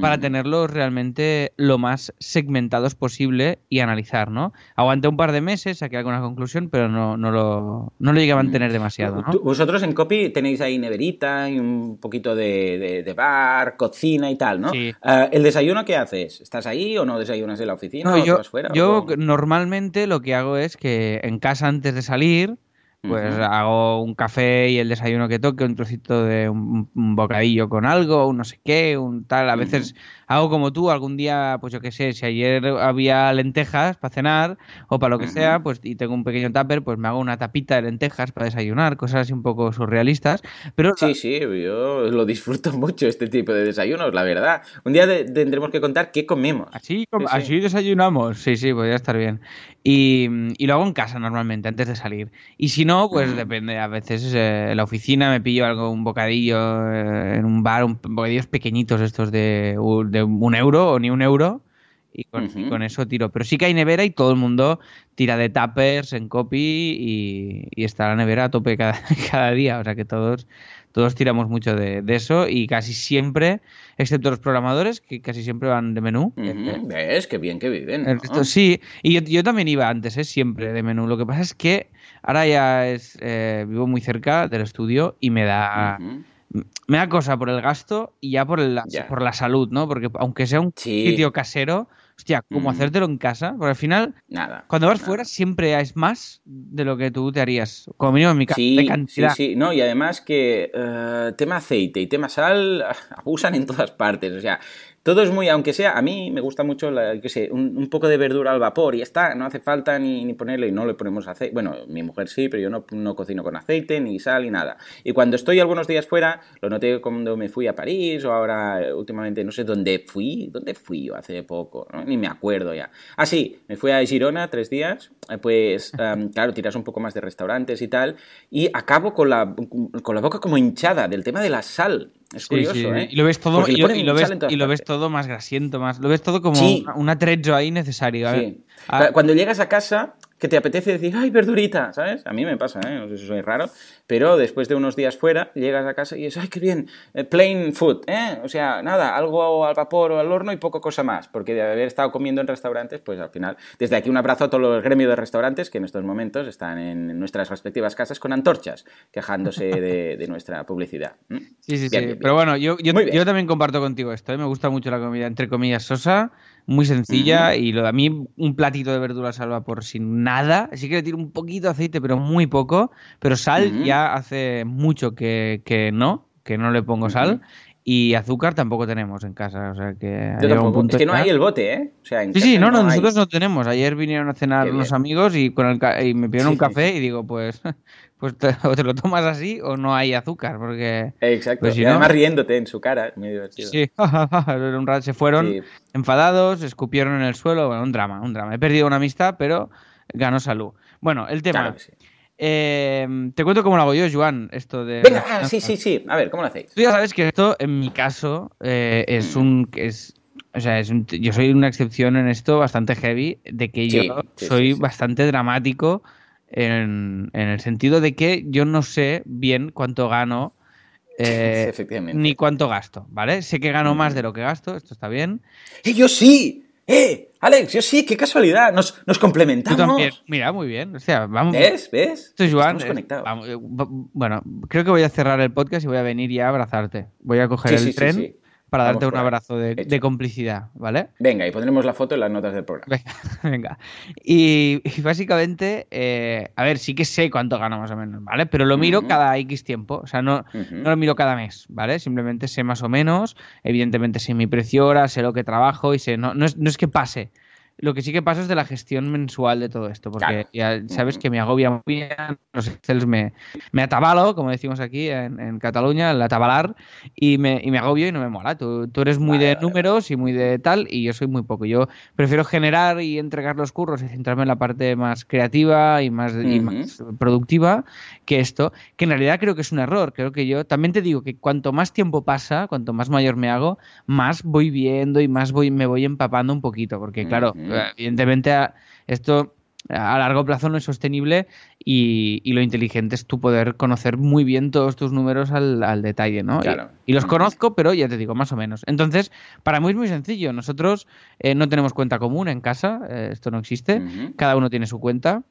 para Mm. tenerlos realmente lo más segmentados posible y analizar, ¿no? Aguanté un par de meses, saqué alguna conclusión, pero no, no, lo, no lo llegué a mantener demasiado, ¿no? Vosotros en Copy tenéis ahí neverita y un poquito de, de- de bar, cocina y tal, ¿no? Sí. Ah, ¿El desayuno qué haces? ¿Estás ahí o no desayunas en la oficina? No, o yo, vas fuera? yo normalmente lo que hago es que en casa antes de salir, pues Ujú. hago un café y el desayuno que toque, un trocito de un, un bocadillo con algo, un no sé qué, un tal. A veces hago como tú, algún día, pues yo qué sé, si ayer había lentejas para cenar o para lo que Ujú. sea, pues y tengo un pequeño tupper, pues me hago una tapita de lentejas para desayunar, cosas así un poco surrealistas. Pero Sí, sí, yo lo disfruto mucho este tipo de desayunos, la verdad. Un día de- tendremos que contar qué comemos. Así, com- Sí, sí. así desayunamos. Sí, sí, podría estar bien. Y, y lo hago en casa normalmente, antes de salir. Y si no, pues depende. A veces eh, en la oficina me pillo algo, un bocadillo eh, en un bar, un, bocadillos pequeñitos estos de, de un euro o ni un euro. Y con, y Ujú. con eso tiro. Pero sí que hay nevera y todo el mundo tira de tuppers en copy y, y está la nevera a tope cada, cada día. O sea que todos, todos tiramos mucho de, de eso y casi siempre, excepto los programadores, que casi siempre van de menú. eh, Ujú, ¿Ves? Qué bien que viven. ¿no? resto- sí, y yo, yo también iba antes, ¿eh? siempre de menú. Lo que pasa es que ahora ya es eh, vivo muy cerca del estudio y me da me da cosa por el gasto y ya por Ya. por la salud, ¿no? Porque aunque sea un Sí. sitio casero, hostia, ¿cómo Mm. hacértelo en casa? Porque al final, Nada. cuando vas nada. fuera, siempre es más de lo que tú te harías. Como mínimo en mi caso, de Sí, sí, cantidad. sí, no, y además que eh, tema aceite y tema sal abusan en todas partes, o sea, todo es muy, aunque sea, a mí me gusta mucho, la, qué sé, un, un poco de verdura al vapor y está, no hace falta ni, ni ponerle, y no le ponemos aceite, bueno, mi mujer sí, pero yo no, no cocino con aceite, ni sal, ni nada. Y cuando estoy algunos días fuera, lo noté cuando me fui a París o ahora últimamente, no sé dónde fui, dónde fui yo hace poco, ¿no? ni me acuerdo ya. Ah, sí, me fui a Girona tres días, eh, pues em, claro, tiras un poco más de restaurantes y tal, y acabo con la, con la boca como hinchada del tema de la sal. Es curioso, sí, ¿eh? Y lo ves todo, y lo, y lo ves, y lo ves partes. Todo más grasiento, más. Lo ves todo como Sí. una- un atrecho ahí necesario. A ver, Sí. Cuando llegas a casa, que te apetece decir, ay, verdurita, ¿sabes? A mí me pasa, ¿eh? No sé si soy raro, pero después de unos días fuera, llegas a casa y es, ay, qué bien, eh, plain food, ¿eh? O sea, nada, algo al vapor o al horno y poco cosa más, porque de haber estado comiendo en restaurantes, pues al final, desde aquí un abrazo a todo el gremio de restaurantes que en estos momentos están en nuestras respectivas casas con antorchas, quejándose de, de nuestra publicidad. Sí, sí, Bien, sí. bien, bien. Pero bueno, yo, yo también comparto contigo esto. ¿eh? Me gusta mucho la comida, entre comillas, sosa, muy sencilla. Y lo de a mí, un platito de verduras al vapor sin nada. Sí que le tiro un poquito de aceite, pero muy poco. Pero sal ya hace mucho que, que no, que no le pongo sal. Y azúcar tampoco tenemos en casa. O sea que. Yo un punto Es que no hay el bote, ¿eh? O sea, en Sí, sí, casa no, no, hay. nosotros no tenemos. Ayer vinieron a cenar Qué unos bien. amigos y, con el ca- y me pidieron un Sí. café y digo, pues, pues te, o te lo tomas así o no hay azúcar, porque... Exacto. Pues si y no- además riéndote en su cara, muy divertido. Sí, un rato se fueron enfadados, escupieron en el suelo, bueno, un drama, un drama. He perdido una amistad, pero ganó salud. Bueno, el tema. Claro. Eh, te cuento cómo lo hago yo, Joan, esto de... Venga, ah, sí, sí, sí. A ver, ¿cómo lo hacéis? Tú ya sabes que esto, en mi caso, eh, es un... Es, o sea, es un- yo soy una excepción en esto bastante heavy, de que Sí, yo sí, soy sí, bastante dramático en, en el sentido de que yo no sé bien cuánto gano eh, ni cuánto gasto, ¿vale? Sé que gano más de lo que gasto, esto está bien. ¡Eh, yo sí! ¡Eh! Alex, yo sí, qué casualidad. Nos, complementamos. también. Mira, muy bien. O sea, vamos. ¿Ves? ¿Ves? Esto es Joan. Estamos eh, vamos, bueno, creo que voy a cerrar el podcast y voy a venir ya a abrazarte. Voy a coger Sí, el sí, tren sí. Para Vamos darte un abrazo de, complicidad, ¿vale? Venga, y pondremos la foto en las notas del programa. Venga, venga. Y, y básicamente, eh, a ver, sí que sé cuánto gano más o menos, ¿vale? Pero lo miro cada X tiempo. O sea, no, no lo miro cada mes, ¿vale? Simplemente sé más o menos. Evidentemente sé mi precio hora, sé lo que trabajo y sé. No, no, es, no es que pase. Lo que sí que pasa es de la gestión mensual de todo esto, porque Claro. ya sabes que me agobia muy bien, los Excel me, me atabalo, como decimos aquí en, en Cataluña, el atabalar, y me, y me agobio y no me mola. Tú, tú eres muy Vale, de vale, números y muy de tal, y yo soy muy poco. Yo prefiero generar y entregar los curros y centrarme en la parte más creativa y más, y más productiva que esto, que en realidad creo que es un error. Creo que yo también te digo que cuanto más tiempo pasa, cuanto más mayor me hago, más voy viendo y más voy, me voy empapando un poquito, porque claro, evidentemente a- esto a largo plazo no es sostenible y, y lo inteligente es tú poder conocer muy bien todos tus números al, al detalle, ¿no? Claro. Y, los conozco, pero ya te digo, más o menos. Entonces, para mí es muy sencillo. Nosotros eh, no tenemos cuenta común en casa, eh, esto no existe. Cada uno tiene su cuenta.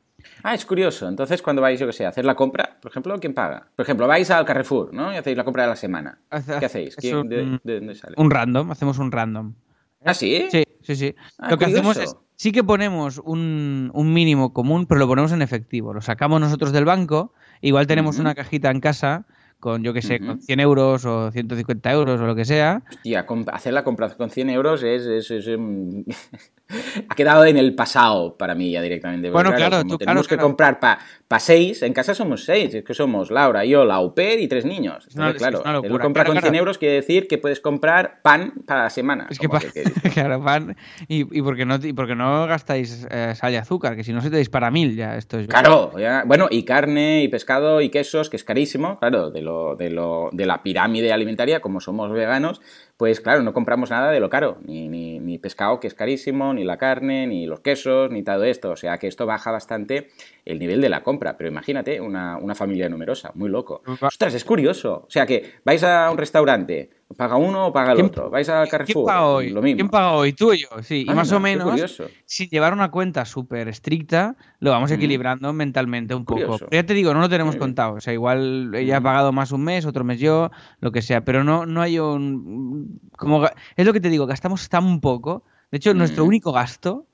Ah, es curioso. Entonces, cuando vais, yo que sé, a hacer la compra, por ejemplo, ¿quién paga? Por ejemplo, vais al Carrefour, ¿no? Y hacéis la compra de la semana. ¿Qué hacéis? ¿Quién- un- de, de dónde sale? Un random, hacemos un random. ¿Ah, sí? Sí, sí, sí. Ah, lo que hacemos es, sí que ponemos un, un mínimo común, pero lo ponemos en efectivo. Lo sacamos nosotros del banco, igual tenemos una cajita en casa con, yo que sé, Ujú. con 100 euros o 150 euros o lo que sea. Hostia, hacer la compra con 100 euros es... es- es, em, ha quedado en el pasado para mí ya directamente. Bueno, claro, como tú- tenemos claro, que claro. comprar para seis, en casa somos seis, es que somos Laura, yo, la au pair y tres niños. Claro, es compra Claro, con 100 claro. euros quiere decir que puedes comprar pan para la semana. Es que, pa- que- que- claro, pan. Y, y porque no, y porque no gastáis eh, sal y azúcar, que si no se te dispara mil ya. Esto es. Claro, ya- bueno, y carne, y pescado, y quesos, que es carísimo, claro, de, lo, de, lo, de la pirámide alimentaria, como somos veganos, pues claro, no compramos nada de lo caro, ni, ni, ni pescado, que es carísimo, ni la carne, ni los quesos, ni todo esto, o sea que esto baja bastante el nivel de la compra, pero imagínate una, una familia numerosa, muy loco. Ostras, es curioso, o sea que vais a un restaurante, paga uno o paga el ¿Quién- otro, vais al Carrefour, ¿Quién paga hoy? lo mismo. ¿Quién paga hoy? Tú y yo, sí. y más o menos, sin llevar una cuenta súper estricta, lo vamos Mm. equilibrando mentalmente un poco. Pero ya te digo, no lo tenemos contado. O sea, igual ella ha pagado más un mes, otro mes yo, lo que sea. Pero no, no hay un. Como, es lo que te digo, gastamos tan poco De hecho, nuestro único gasto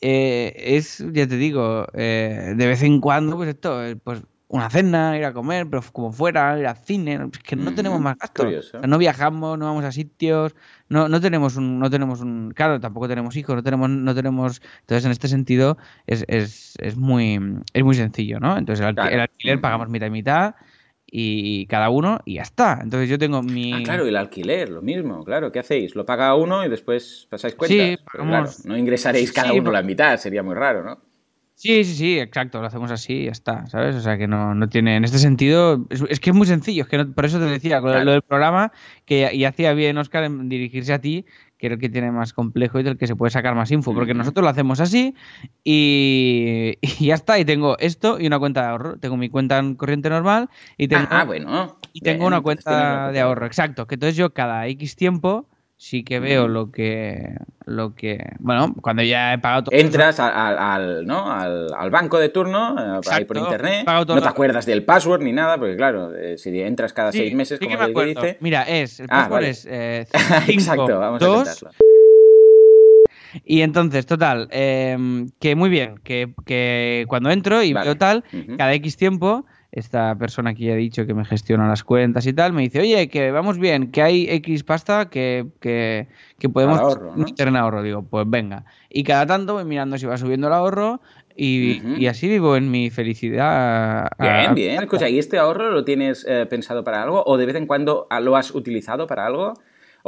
eh, es, ya te digo, eh, de vez en cuando, pues esto, eh, pues una cena, ir a comer, pero como fuera, ir al cine, es que no tenemos más gastos. no viajamos, no vamos a sitios, no, no tenemos un, no tenemos un, claro, tampoco tenemos hijos, no tenemos, no tenemos, entonces en este sentido es, es, es muy, es muy sencillo, ¿no? Entonces el, alquiler pagamos mitad y mitad y cada uno y ya está. Entonces yo tengo mi... Ah, claro, el alquiler, lo mismo, claro. ¿Qué hacéis? ¿Lo paga uno y después pasáis cuentas? Sí, no ingresaréis cada uno la mitad, sería muy raro, ¿no? Sí, sí, sí, exacto, lo hacemos así y ya está, ¿sabes? O sea que no, no tiene, en este sentido, es, que es muy sencillo, es que por eso te decía, lo del programa, que y hacía bien Oscar en dirigirse a ti, creo que tiene más complejo y del que se puede sacar más info, porque nosotros lo hacemos así y, ya está, y tengo esto y una cuenta de ahorro, tengo mi cuenta en corriente normal y tengo, ah, bueno, y tengo una cuenta de ahorro, exacto, que entonces yo cada X tiempo sí que veo lo que lo que bueno cuando ya he pagado todo entras al, ¿no? al, banco de turno eh, ahí por internet. no te acuerdas del password ni nada porque claro eh, si entras cada seis meses como que dice. Mira es el ah, password es eh, exacto vamos a intentarlo. Y entonces, total, em, que muy bien, que, que cuando entro y veo tal, cada X tiempo, esta persona que ya he dicho que me gestiona las cuentas y tal, me dice, oye, que vamos bien, que hay X pasta que, que, podemos ahorro, meter en ahorro. Digo, pues venga. Y cada tanto voy mirando si va subiendo el ahorro y, así vivo en mi felicidad. Bien, bien. Escucha, ¿y este ahorro lo tienes eh, pensado para algo o de vez en cuando lo has utilizado para algo?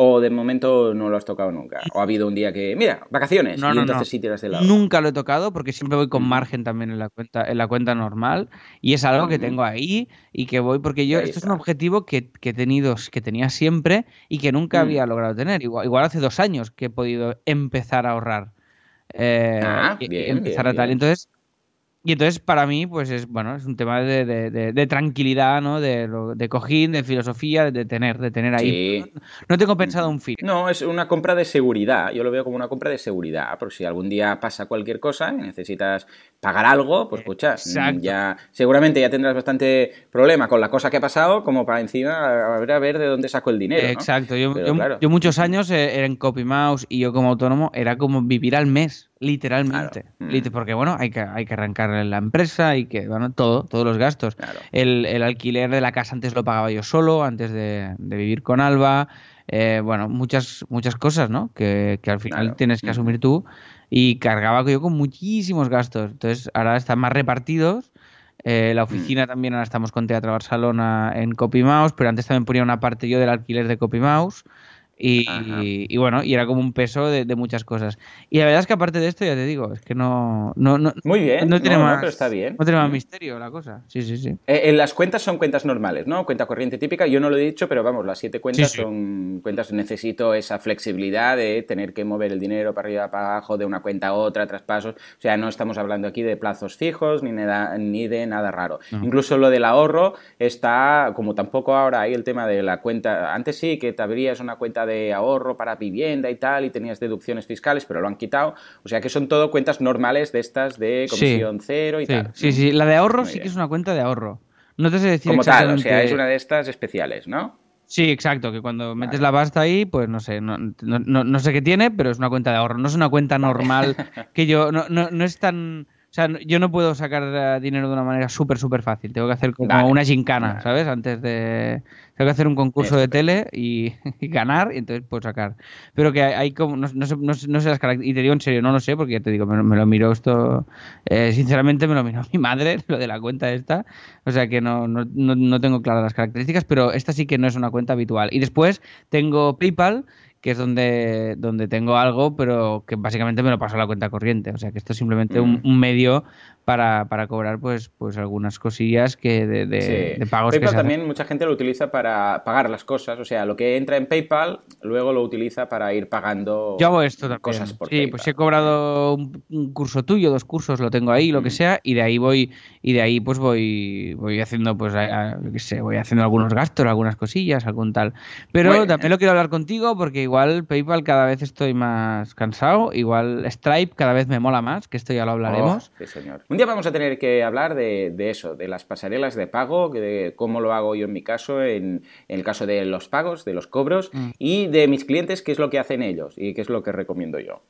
¿O de momento no lo has tocado nunca? ¿O ha habido un día que, mira, vacaciones, y entonces sí tiras de lado? Nunca lo he tocado porque siempre voy con margen también en la cuenta, en la cuenta normal y es algo que tengo ahí y que voy porque yo, esto es un objetivo que, he tenido, que tenía siempre y que nunca mm. había logrado tener. Igual, igual, hace dos años que he podido empezar a ahorrar. Eh, ah, bien, empezar a tal. Entonces, y entonces para mí, pues es bueno, es un tema de, de, tranquilidad, ¿no? De, de, cojín, de filosofía, de tener, de tener ahí. No, tengo pensado un fin. No, es una compra de seguridad. Yo lo veo como una compra de seguridad. Por si algún día pasa cualquier cosa y necesitas pagar algo, pues escucha, ya seguramente ya tendrás bastante problema con la cosa que ha pasado, como para encima a ver, a ver de dónde saco el dinero. Exacto. Yo, yo, muchos años eh, era en Copy Mouse y yo como autónomo era como vivir al mes. Literalmente. Mm. Porque, bueno, hay que, hay que arrancar la empresa, y que, bueno, todo, todos los gastos. El, alquiler de la casa antes lo pagaba yo solo, antes de, vivir con Alba. Eh, bueno, muchas, muchas cosas, ¿no? Que, al final tienes que asumir tú. Y cargaba yo con muchísimos gastos. Entonces, ahora están más repartidos. Eh, la mm. oficina también, ahora estamos con Teatro Barcelona en CopyMouse, pero antes también ponía una parte yo del alquiler de CopyMouse. Y, bueno, y era como un peso de, muchas cosas. Y la verdad es que aparte de esto, ya te digo, es que no. no, no Muy bien, no tiene más. pero está bien. No tiene más misterio la cosa. Sí, sí, sí. Eh, en las cuentas son cuentas normales, ¿no? Cuenta corriente típica. Yo no lo he dicho, pero vamos, las siete cuentas son cuentas. Necesito esa flexibilidad de tener que mover el dinero para arriba, para abajo, de una cuenta a otra, traspasos. O sea, no estamos hablando aquí de plazos fijos ni, ni de nada raro. Incluso lo del ahorro está, como tampoco ahora hay el tema de la cuenta. Antes sí que te abrías una cuenta de ahorro para vivienda y tal, y tenías deducciones fiscales, pero lo han quitado. O sea que son todo cuentas normales de estas de comisión cero y tal. Sí, sí, la de ahorro sí que es una cuenta de ahorro. No te sé decir Como tal, o sea, es una de estas especiales, ¿no? Sí, exacto, que cuando metes la pasta ahí, pues no sé, no, no, no, sé qué tiene, pero es una cuenta de ahorro, no es una cuenta normal que yo, no, no, no es tan o sea, yo no puedo sacar eh, dinero de una manera súper, súper fácil. Tengo que hacer como una gincana, ¿sabes? Antes de... Tengo que hacer un concurso de tele y, ganar y entonces puedo sacar. Pero que hay, como... No, sé, no, sé las características... Y te digo en serio, no lo sé porque ya te digo, me, lo miró esto... Eh, sinceramente me lo miró mi madre, lo de la cuenta esta. O sea que no, no, no tengo claras las características, pero esta sí que no es una cuenta habitual. Y después tengo PayPal que es donde, donde tengo algo, pero que básicamente me lo paso a la cuenta corriente. O sea que esto es simplemente un, mm. medio para, para, cobrar pues, pues algunas cosillas que de, de, pagos PayPal también mucha gente lo utiliza para pagar las cosas. O sea, lo que entra en PayPal, luego lo utiliza para ir pagando Yo hago esto también. cosas por Sí, pues he cobrado un, curso tuyo, dos cursos, lo tengo ahí, lo que mm. sea, y de ahí voy, y de ahí pues voy, voy haciendo, pues, qué sé, voy haciendo algunos gastos, algunas cosillas, algún tal. Pero también lo quiero hablar contigo porque igual PayPal cada vez estoy más cansado, igual Stripe cada vez me mola más, que esto ya lo hablaremos. Oh, sí, señor. Un día vamos a tener que hablar de, de eso, de las pasarelas de pago, de cómo lo hago yo en mi caso, en, en el caso de los pagos, de los cobros, Mm. y de mis clientes, qué es lo que hacen ellos y qué es lo que recomiendo yo.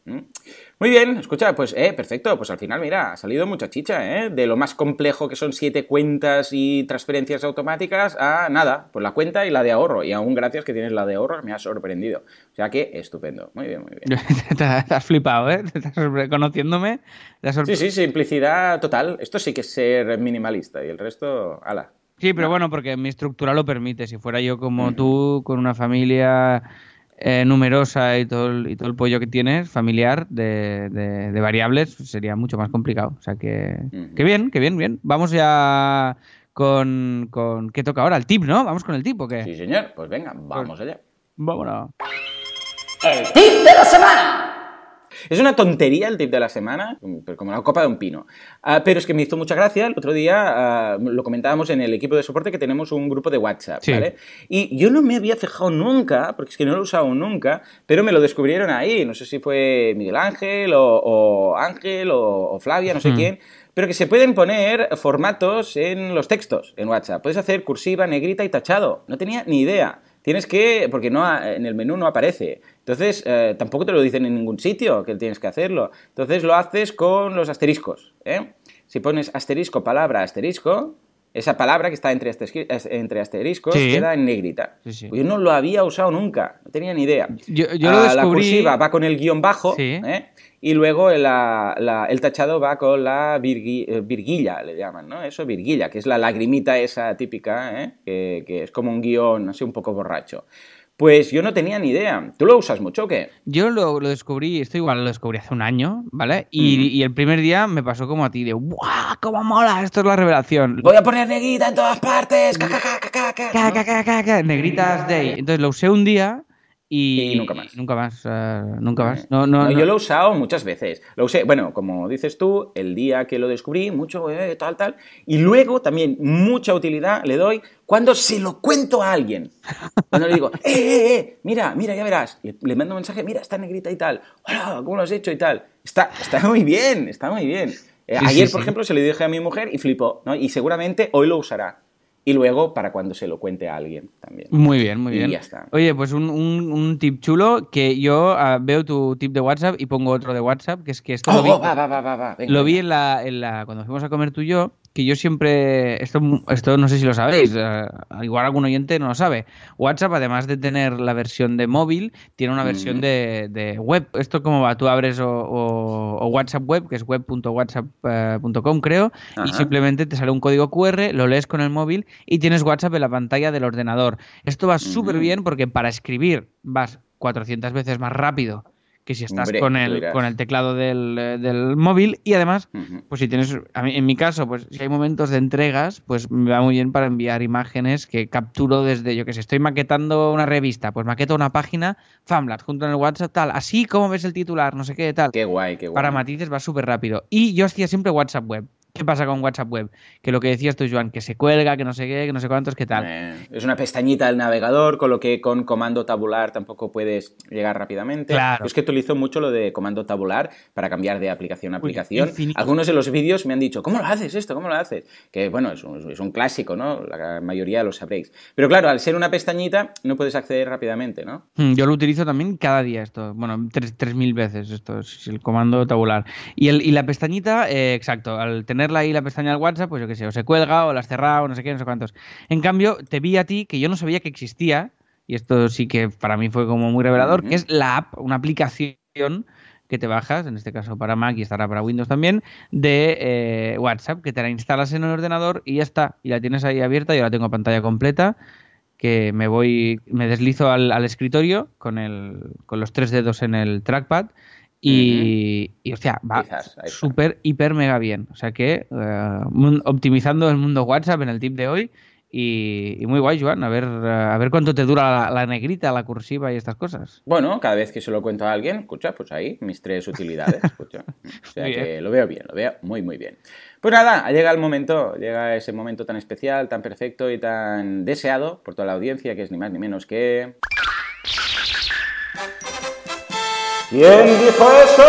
Muy bien, escucha, pues eh, perfecto, pues al final, mira, ha salido mucha chicha, ¿eh? De lo más complejo que son siete cuentas y transferencias automáticas a nada, pues la cuenta y la de ahorro. Y aún gracias que tienes la de ahorro, me ha sorprendido. O sea que estupendo. Muy bien, muy bien. te has flipado, ¿eh? Te estás sorpre- conociéndome. te has Sí, sí, simplicidad total. Esto sí que es ser minimalista y el resto, ala. Sí, pero bueno, porque mi estructura lo permite. Si fuera yo como tú, con una familia eh, numerosa y todo, el, y todo el pollo que tienes, familiar, de, de- de variables, sería mucho más complicado. O sea que... Ujú. Que bien, que bien, bien. Vamos ya con, con... ¿Qué toca ahora? El tip, ¿no? ¿Vamos con el tip o qué? Sí, señor, pues venga, vamos allá. Vámonos. El tip de la semana. Es una tontería el tip de la semana, pero como la copa de un pino. Ah, pero es que me hizo mucha gracia. El otro día ah, lo comentábamos en el equipo de soporte que tenemos un grupo de WhatsApp, Sí. ¿vale? Y yo no me había fijado nunca, porque es que no lo he usado nunca, pero me lo descubrieron ahí. No sé si fue Miguel Ángel o, o Ángel o, o Flavia, no sé Hmm. quién. Pero que se pueden poner formatos en los textos en WhatsApp. Puedes hacer cursiva, negrita y tachado. No tenía ni idea. Tienes que, porque no ha- en el menú no aparece. Entonces, eh, tampoco te lo dicen en ningún sitio que tienes que hacerlo. Entonces lo haces con los asteriscos. ¿eh? Si pones asterisco, palabra, asterisco, esa palabra que está entre, asterisco- entre asteriscos Sí. queda en negrita. Sí, sí. Yo no lo había usado nunca, no tenía ni idea. Yo, yo lo Ah, La descubrí... cursiva va con el guion bajo. ¿eh? y luego la- la- el tachado va con la eh, virguilla, le llaman, ¿no? Eso, virguilla, que es la lagrimita esa típica, ¿eh? que, que es como un guion así un poco borracho. Pues yo no tenía ni idea. ¿Tú lo usas mucho o qué? Yo lo, lo descubrí, esto igual lo descubrí hace un año, ¿vale? Y, el primer día me pasó como a ti, de ¡guau! ¡Cómo mola! Esto es la revelación. Voy a poner negrita en todas partes. negritas day. Entonces lo usé un día y, Y nunca más. Nunca más, nunca más. No, no, No, no. Yo lo he usado muchas veces. Lo usé, bueno, como dices tú, el día que lo descubrí, mucho, eh, tal, tal. Y luego también mucha utilidad le doy cuando se lo cuento a alguien. Cuando le digo, eh, eh, eh, mira, mira, ya verás. Le, le mando un mensaje, mira, está negrita y tal. Hola, ¿cómo lo has hecho y tal? Está, está muy bien, está muy bien. Eh, Sí, ayer, sí, por sí. ejemplo, se lo dije a mi mujer y flipó, ¿no? Y seguramente hoy lo usará. Y luego para cuando se lo cuente a alguien también. Muy bien, muy Y bien. ya está. Oye, pues un, un- un tip chulo que yo ah, veo tu tip de WhatsApp y pongo otro de WhatsApp, que es que esto Oh, lo vi, oh, va, va, va, va, va. Venga, lo vi en la, en la cuando fuimos a comer tú y yo, que yo siempre, esto, esto no sé si lo sabéis, eh, igual algún oyente no lo sabe. WhatsApp, además de tener la versión de móvil, tiene una versión Mm. de, de web. ¿Esto cómo va? Tú abres o, o- o WhatsApp web, que es web.whatsapp.com creo, y simplemente te sale un código QR, lo lees con el móvil y tienes WhatsApp en la pantalla del ordenador. Esto va súper bien porque para escribir vas 400 veces más rápido que si estás Hombre, con, el, con el teclado del, eh, del móvil y además pues si tienes, en mi caso, pues si hay momentos de entregas, pues me va muy bien para enviar imágenes que capturo desde, yo que sé, estoy maquetando una revista, pues maqueto una página, Famlat, junto en el WhatsApp, tal, así como ves el titular, no sé qué, tal. Qué guay, qué guay. Para matices va súper rápido. Y yo hacía siempre WhatsApp web. ¿Qué pasa con WhatsApp web? Que lo que decías tú, Joan, que se cuelga, que no sé qué, que no sé cuántos, qué tal. Eh, es una pestañita del navegador, con lo que con comando tabular tampoco puedes llegar rápidamente. Claro. Yo es que utilizo mucho lo de comando tabular para cambiar de aplicación a aplicación. Algunos de los vídeos me han dicho, ¿cómo lo haces esto? ¿Cómo lo haces? Que bueno, es un, es un clásico, ¿no? La mayoría lo sabréis. Pero claro, al ser una pestañita, no puedes acceder rápidamente, ¿no? Mm, Yo lo utilizo también cada día esto. Bueno, tres- 3.000 veces esto es el comando tabular. Y, el, y la pestañita, eh, exacto, al ahí la pestaña del WhatsApp, pues yo qué sé, o se cuelga o la has cerrado, no sé qué, no sé cuántos. En cambio, te vi a ti que yo no sabía que existía, y esto sí que para mí fue como muy revelador, que es la app, una aplicación que te bajas, en este caso para Mac y estará para Windows también, de eh, WhatsApp, que te la instalas en el ordenador y ya está. Y la tienes ahí abierta, yo la tengo a pantalla completa que me voy, me deslizo al, al escritorio con, el, con los tres dedos en el trackpad y, y, hostia, va súper, hiper, mega bien. O sea que eh, optimizando el mundo WhatsApp en el tip de hoy y, y muy guay, Joan, a ver, eh, a ver cuánto te dura la, la negrita, la cursiva y estas cosas. Bueno, cada vez que se lo cuento a alguien, escucha, pues ahí, mis tres utilidades, escucha. O sea que lo veo bien, lo veo muy, muy bien. Pues nada, llega el momento, llega ese momento tan especial, tan perfecto y tan deseado por toda la audiencia, que es ni más ni menos que... ¿Quién dijo eso?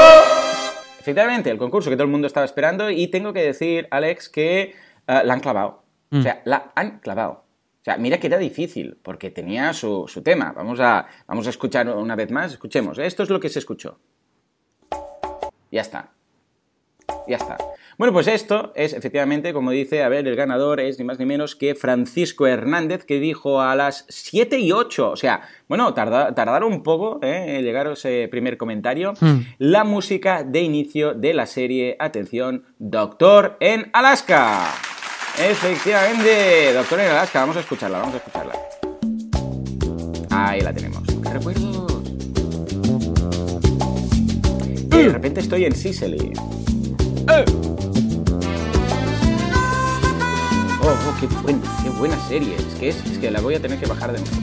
Efectivamente, el concurso que todo el mundo estaba esperando y tengo que decir, Alex, que eh, la han clavado. O sea, la han clavado. O sea, mira que era difícil, porque tenía su, su tema. Vamos a, vamos a escuchar una vez más. Escuchemos. Esto es lo que se escuchó. Ya está. Ya está. Bueno, pues esto es efectivamente, como dice, a ver, el ganador es ni más ni menos que Francisco Hernández, que dijo a las 7 y 8. O sea, bueno, tarda- tardaron un poco ¿eh? en llegar a ese primer comentario. La música de inicio de la serie, atención, Doctor en Alaska. Efectivamente, Doctor en Alaska. Vamos a escucharla, vamos a escucharla. Ahí la tenemos. Y de repente estoy en Sicily. Oh, oh, qué, buen- qué buena serie. Es que, es, es que la voy a tener que bajar de nuevo.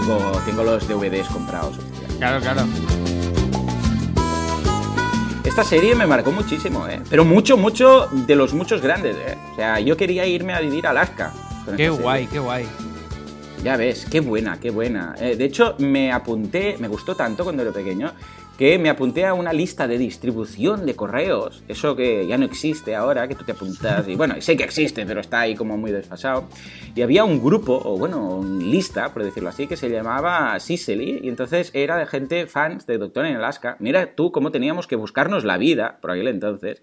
Digo, tengo los DVDs comprados. Claro, claro. Esta serie me marcó muchísimo, ¿eh? Pero mucho, mucho de los muchos grandes, ¿eh? O sea, yo quería irme a vivir a Alaska. Qué guay, qué guay. Ya ves, qué buena, qué buena. Eh, de hecho, me apunté, me gustó tanto cuando era pequeño, que me apunté a una lista de distribución de correos, eso que ya no existe ahora, que tú te apuntas, y bueno, sé que existe, pero está ahí como muy desfasado. Y había un grupo, o bueno, una lista, por decirlo así, que se llamaba Sicily, y entonces era de gente fans de Doctor en Alaska. Mira tú cómo teníamos que buscarnos la vida por aquel entonces.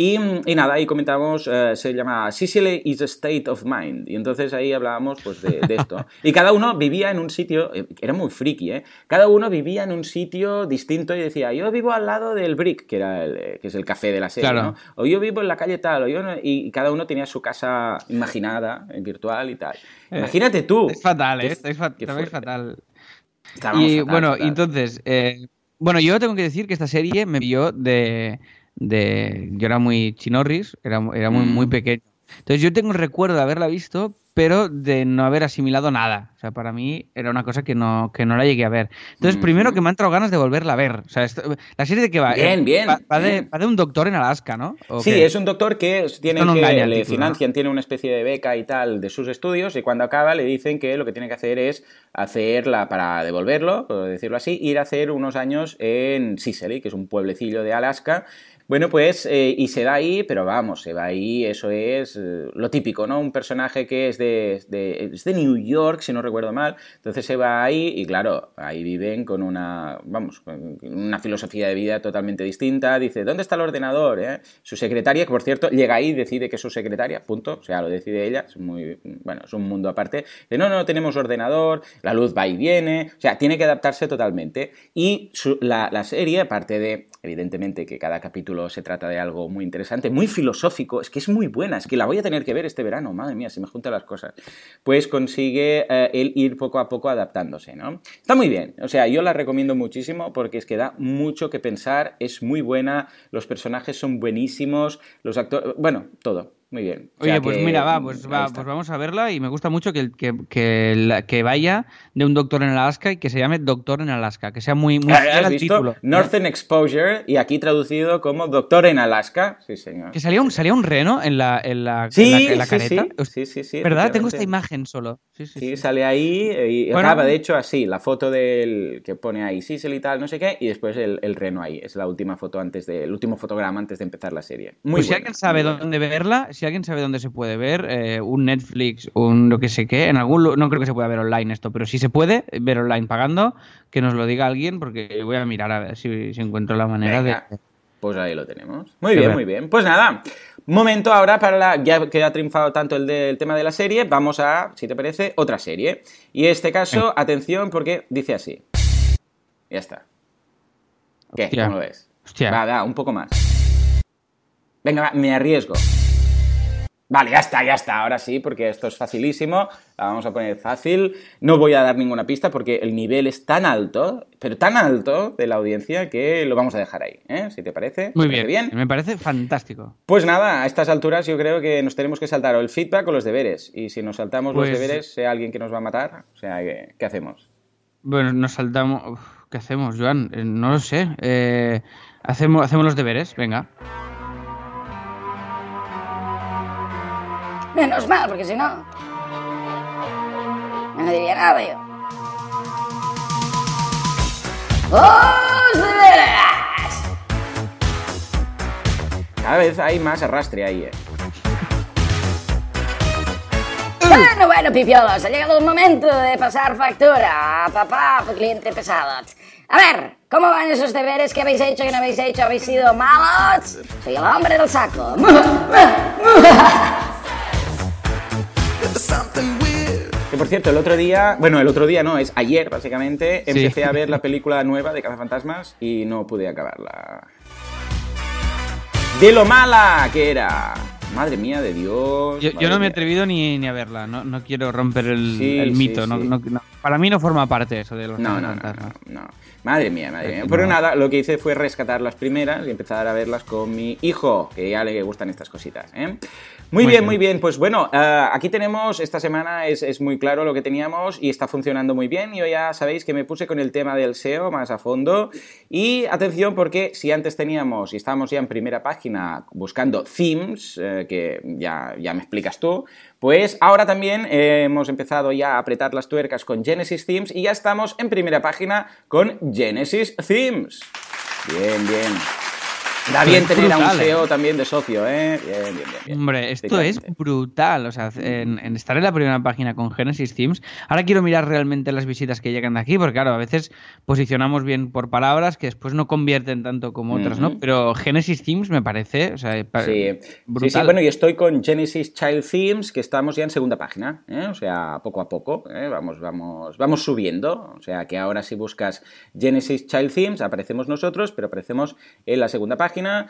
Y, y nada, ahí comentábamos, eh, se llama Sicily is a State of Mind. Y entonces ahí hablábamos pues de, de esto. Y cada uno vivía en un sitio, eh, era muy friki, ¿eh? Cada uno vivía en un sitio distinto y decía, yo vivo al lado del Brick, que, era el, eh, que es el café de la serie, Claro. ¿no? O yo vivo en la calle tal, o yo no- y, cada uno tenía su casa imaginada, en virtual y tal. Eh, Imagínate tú. Es fatal, ¿eh? Es, fa- fatal. Estábamos Y fatal, bueno, fatal. entonces, eh, bueno, yo tengo que decir que esta serie me vio de, de yo era muy chinorris, era, era muy, Mm. muy pequeño. Entonces yo tengo el recuerdo de haberla visto, pero de no haber asimilado nada. O sea, para mí era una cosa que no, que no la llegué a ver. Entonces, Ujú. primero que me han entrado ganas de volverla a ver. O sea, esto- la serie de qué va? Bien, Eh, bien, Va, va de, va de un doctor en Alaska, ¿no? ¿O Sí, qué? es un doctor que tiene no que le título, financian, tiene una especie de beca y tal de sus estudios y cuando acaba le dicen que lo que tiene que hacer es hacerla para devolverlo, por decirlo así, ir a hacer unos años en Sicily, que es un pueblecillo de Alaska. Bueno, pues, eh, y se va ahí, pero vamos, se va ahí, eso es eh, lo típico, ¿no? Un personaje que es de, de- es de New York, si no recuerdo mal, entonces se va ahí y claro, ahí viven con una, vamos, con una filosofía de vida totalmente distinta, dice, ¿dónde está el ordenador? eh? Su secretaria, que por cierto, llega ahí y decide que es su secretaria, punto, o sea, lo decide ella, es muy, bueno, es un mundo aparte, de no, no, tenemos ordenador, la luz va y viene, o sea, tiene que adaptarse totalmente y su- la, la serie, aparte de, evidentemente, que cada capítulo se trata de algo muy interesante, muy filosófico, es que es muy buena, es que la voy a tener que ver este verano, madre mía, se me juntan las cosas, pues consigue eh, ir poco a poco adaptándose, ¿no? Está muy bien, o sea, yo la recomiendo muchísimo porque es que da mucho que pensar, es muy buena, los personajes son buenísimos, los actores, bueno, todo, muy bien. O sea Oye, pues que mira, va, pues, va, pues vamos a verla y me gusta mucho que, que, que, la- que vaya de un doctor en Alaska y que se llame Doctor en Alaska, que sea muy, muy ¿Has fiel al visto? título. Northern Exposure y aquí traducido como Doctor en Alaska. Sí, señor. Que salía un, salía un reno en la, en la, Sí, en la, en la careta. sí, sí, sí, sí, ¿Verdad? Tengo esta imagen solo. Sí, sí, sale ahí eh, y Bueno. acaba, de hecho, así, la foto del que pone ahí Sissel y tal, no sé qué, y después el, el reno ahí. Es la última foto antes de, el último fotograma antes de empezar la serie. Muy Pues si buena, alguien sabe dónde verla, si alguien sabe dónde se puede ver, eh, un Netflix, un lo que sé qué, en algún no creo que se pueda ver online esto, pero si se puede ver online pagando, que nos lo diga alguien, porque voy a mirar a ver si, si encuentro la manera Venga, de. Pues ahí lo tenemos. Muy bien, muy bien. Pues nada, momento ahora para la. Ya que ha triunfado tanto el del tema de la serie, vamos a, si te parece, otra serie. Y en este caso, atención, porque dice así. Ya está. ¿Qué? Hostia. ¿Cómo lo ves? Hostia. Va, va, un poco más. Venga, va, me arriesgo. Vale, ya está, ya está. Ahora sí, porque esto es facilísimo. La vamos a poner fácil. No voy a dar ninguna pista porque el nivel es tan alto, pero tan alto de la audiencia que lo vamos a dejar ahí. ¿eh? Si te parece. Muy ¿Te bien. parece Me parece fantástico. Pues nada, a estas alturas yo creo que nos tenemos que saltar o el feedback o los deberes. Y si nos saltamos Pues- los deberes, sea alguien que nos va a matar. O sea, ¿qué, qué hacemos? Bueno, nos saltamos. Uf, ¿Qué hacemos, Joan? Eh, no lo sé. Eh, hacemos, hacemos los deberes, venga. Menos mal, porque si no. No diría nada yo. Cada vez hay más arrastre ahí, eh. Bueno, bueno, pipiolos, ha llegado el momento de pasar factura a papá, cliente pesado. A ver, ¿cómo van esos deberes? ¿Qué habéis hecho? ¿Qué no habéis hecho? ¿Habéis sido malos? Soy el hombre del saco. Que por cierto, el otro día, bueno, el otro día no, es ayer básicamente, Sí. empecé a ver la película nueva de Cazafantasmas y no pude acabarla. De lo mala que era. Madre mía de Dios. Yo, no me he atrevido ni, ni a verla, no, no quiero romper el, Sí, el sí, mito. no- sí. no- para mí no forma parte eso de los No, no, no, fantasmas. no, no. Madre mía, madre mía. Pero nada, lo que hice fue rescatar las primeras y empezar a verlas con mi hijo, que ya le gustan estas cositas. ¿eh? Muy, Muy bien, bien. muy bien. Pues bueno, eh, aquí tenemos, esta semana es, es muy claro lo que teníamos y está funcionando muy bien. Yo ya sabéis que me puse con el tema del SEO más a fondo. Y atención, porque si antes teníamos y estábamos ya en primera página buscando themes, eh, que ya, ya me explicas tú, pues ahora también eh, hemos empezado ya a apretar las tuercas con Genesis Themes y ya estamos en primera página con Genesis Themes. Bien, bien. Da bien Es tener a un brutal, ¿eh? También de socio, ¿eh? Bien, bien, bien. bien. Hombre, esto es brutal. O sea, en, en estar en la primera página con Genesis Themes. Ahora quiero mirar realmente las visitas que llegan de aquí, porque claro, a veces posicionamos bien por palabras que después no convierten tanto como otras, ¿no? Pero Genesis Themes me parece, o sea, Sí. sí, brutal. sí, bueno, y estoy con Genesis Child Themes, que estamos ya en segunda página, ¿eh? o sea, poco a poco, ¿eh? vamos, vamos, vamos subiendo, o sea, que ahora si buscas Genesis Child Themes, aparecemos nosotros, pero aparecemos en la segunda página, la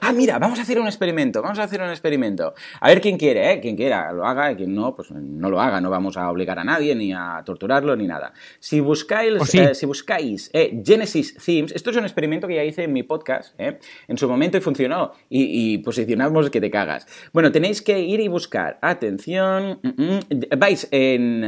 Ah, mira, vamos a hacer un experimento, vamos a hacer un experimento. A ver quién quiere, ¿eh? Quien quiera, lo haga, y quien no, pues no lo haga, no vamos a obligar a nadie, ni a torturarlo, ni nada. Si buscáis, O sí. eh, si buscáis eh, Genesis Themes, esto es un experimento que ya hice en mi podcast, ¿eh? en su momento y funcionó, y, y posicionamos que te cagas. Bueno, tenéis que ir y buscar, atención, mm, mm, vais en,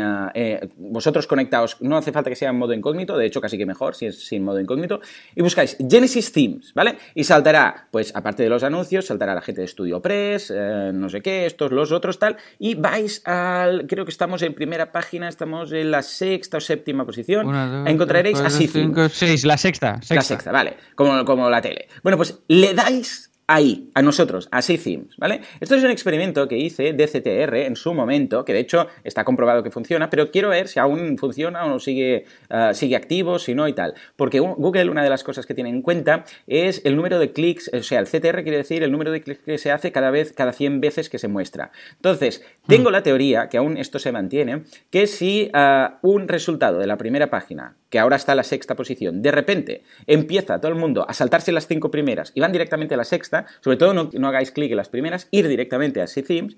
vosotros conectados, no hace falta que sea en modo incógnito, de hecho casi que mejor si es sin modo incógnito, y buscáis Genesis Themes, ¿vale? Y saltará, pues aparte de los anuncios, saltará la gente de Studio Press, eh, no sé qué, estos, los otros, tal, y vais al, creo que estamos en primera página, estamos en la sexta o séptima posición, Una, dos, encontraréis tres, cinco, seis, la sexta. sexta. la sexta, vale. Como, como la tele. Bueno, pues le dais ahí, a nosotros, a Themes, ¿vale? Esto es un experimento que hice de CTR en su momento, que de hecho está comprobado que funciona, pero quiero ver si aún funciona o sigue, ah, sigue activo, si no y tal. Porque Google, una de las cosas que tiene en cuenta es el número de clics, o sea, el CTR quiere decir el número de clics que se hace cada vez, cada 100 veces que se muestra. Entonces, tengo la teoría, que aún esto se mantiene, que si ah, un resultado de la primera página, que ahora está en la sexta posición, de repente empieza todo el mundo a saltarse las cinco primeras y van directamente a la sexta, sobre todo no, hagáis clic en las primeras, ir directamente a Themes,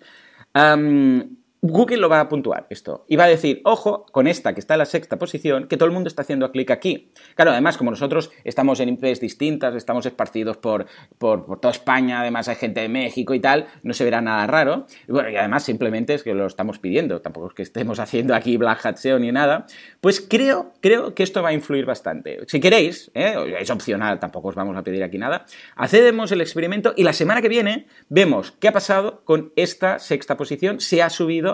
am, Google lo va a puntuar esto y va a decir, ojo, con esta que está en la sexta posición, que todo el mundo está haciendo clic aquí. Claro, además, como nosotros estamos en IPs distintas, estamos esparcidos por, por, toda España, además hay gente de México y tal, no se verá nada raro. Y bueno, y además simplemente es que lo estamos pidiendo, tampoco es que estemos haciendo aquí Black Hat SEO ni nada. Pues creo, creo que esto va a influir bastante. Si queréis, ¿eh? es opcional, tampoco os vamos a pedir aquí nada, hacemos el experimento y la semana que viene vemos qué ha pasado con esta sexta posición, si ha subido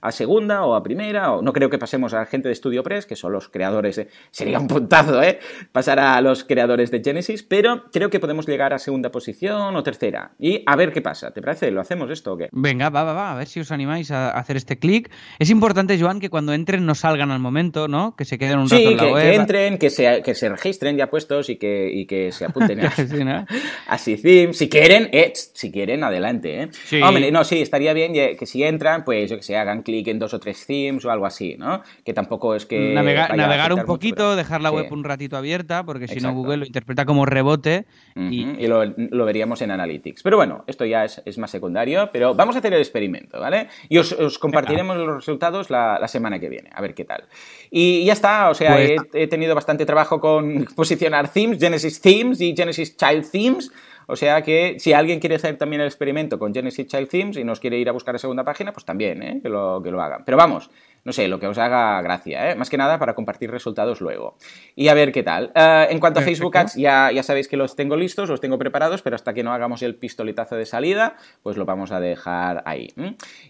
a segunda o a primera, o no creo que pasemos a la gente de Studio Press, que son los creadores, de- sería un puntazo, ¿eh? Pasar a los creadores de Genesis, pero creo que podemos llegar a segunda posición o tercera. Y a ver qué pasa, ¿te parece? ¿Lo hacemos esto o qué? Venga, va, va, va, a ver si os animáis a hacer este clic. Es importante, Joan, que cuando entren no salgan al momento, ¿no? Que se queden un rato Sí, en la que, web. que entren, que se, que se registren ya puestos y que, y que se apunten a, Sí, ¿no? a. Si quieren, eh, si quieren, adelante. ¿eh? Sí. Hombre, no, sí, estaría bien ye- que si entran, pues yo que sé, hagan clic en dos o tres themes o algo así, ¿no? Que tampoco es que. Navegar, vaya a navegar un mucho, poquito, pero- dejar la Sí. web un ratito abierta, porque si no. Google lo interpreta como rebote. Y, Y, lo, lo veríamos en Analytics. Pero bueno, esto ya es, es más secundario, pero vamos a hacer el experimento, ¿vale? Y os, os compartiremos los resultados la, la semana que viene, a ver qué tal. Y ya está, o sea, Pues- he, he tenido bastante trabajo con posicionar themes, Genesis Themes y Genesis Child Themes. O sea que si alguien quiere hacer también el experimento con Genesis Child Themes y nos quiere ir a buscar la segunda página, pues también, ¿eh? que, lo, que lo hagan. Pero vamos, no sé, lo que os haga gracia, ¿eh? más que nada para compartir resultados luego. Y a ver qué tal. Eh, en cuanto a. Facebook Ads, ya, ya sabéis que los tengo listos, los tengo preparados, pero hasta que no hagamos el pistoletazo de salida, pues lo vamos a dejar ahí.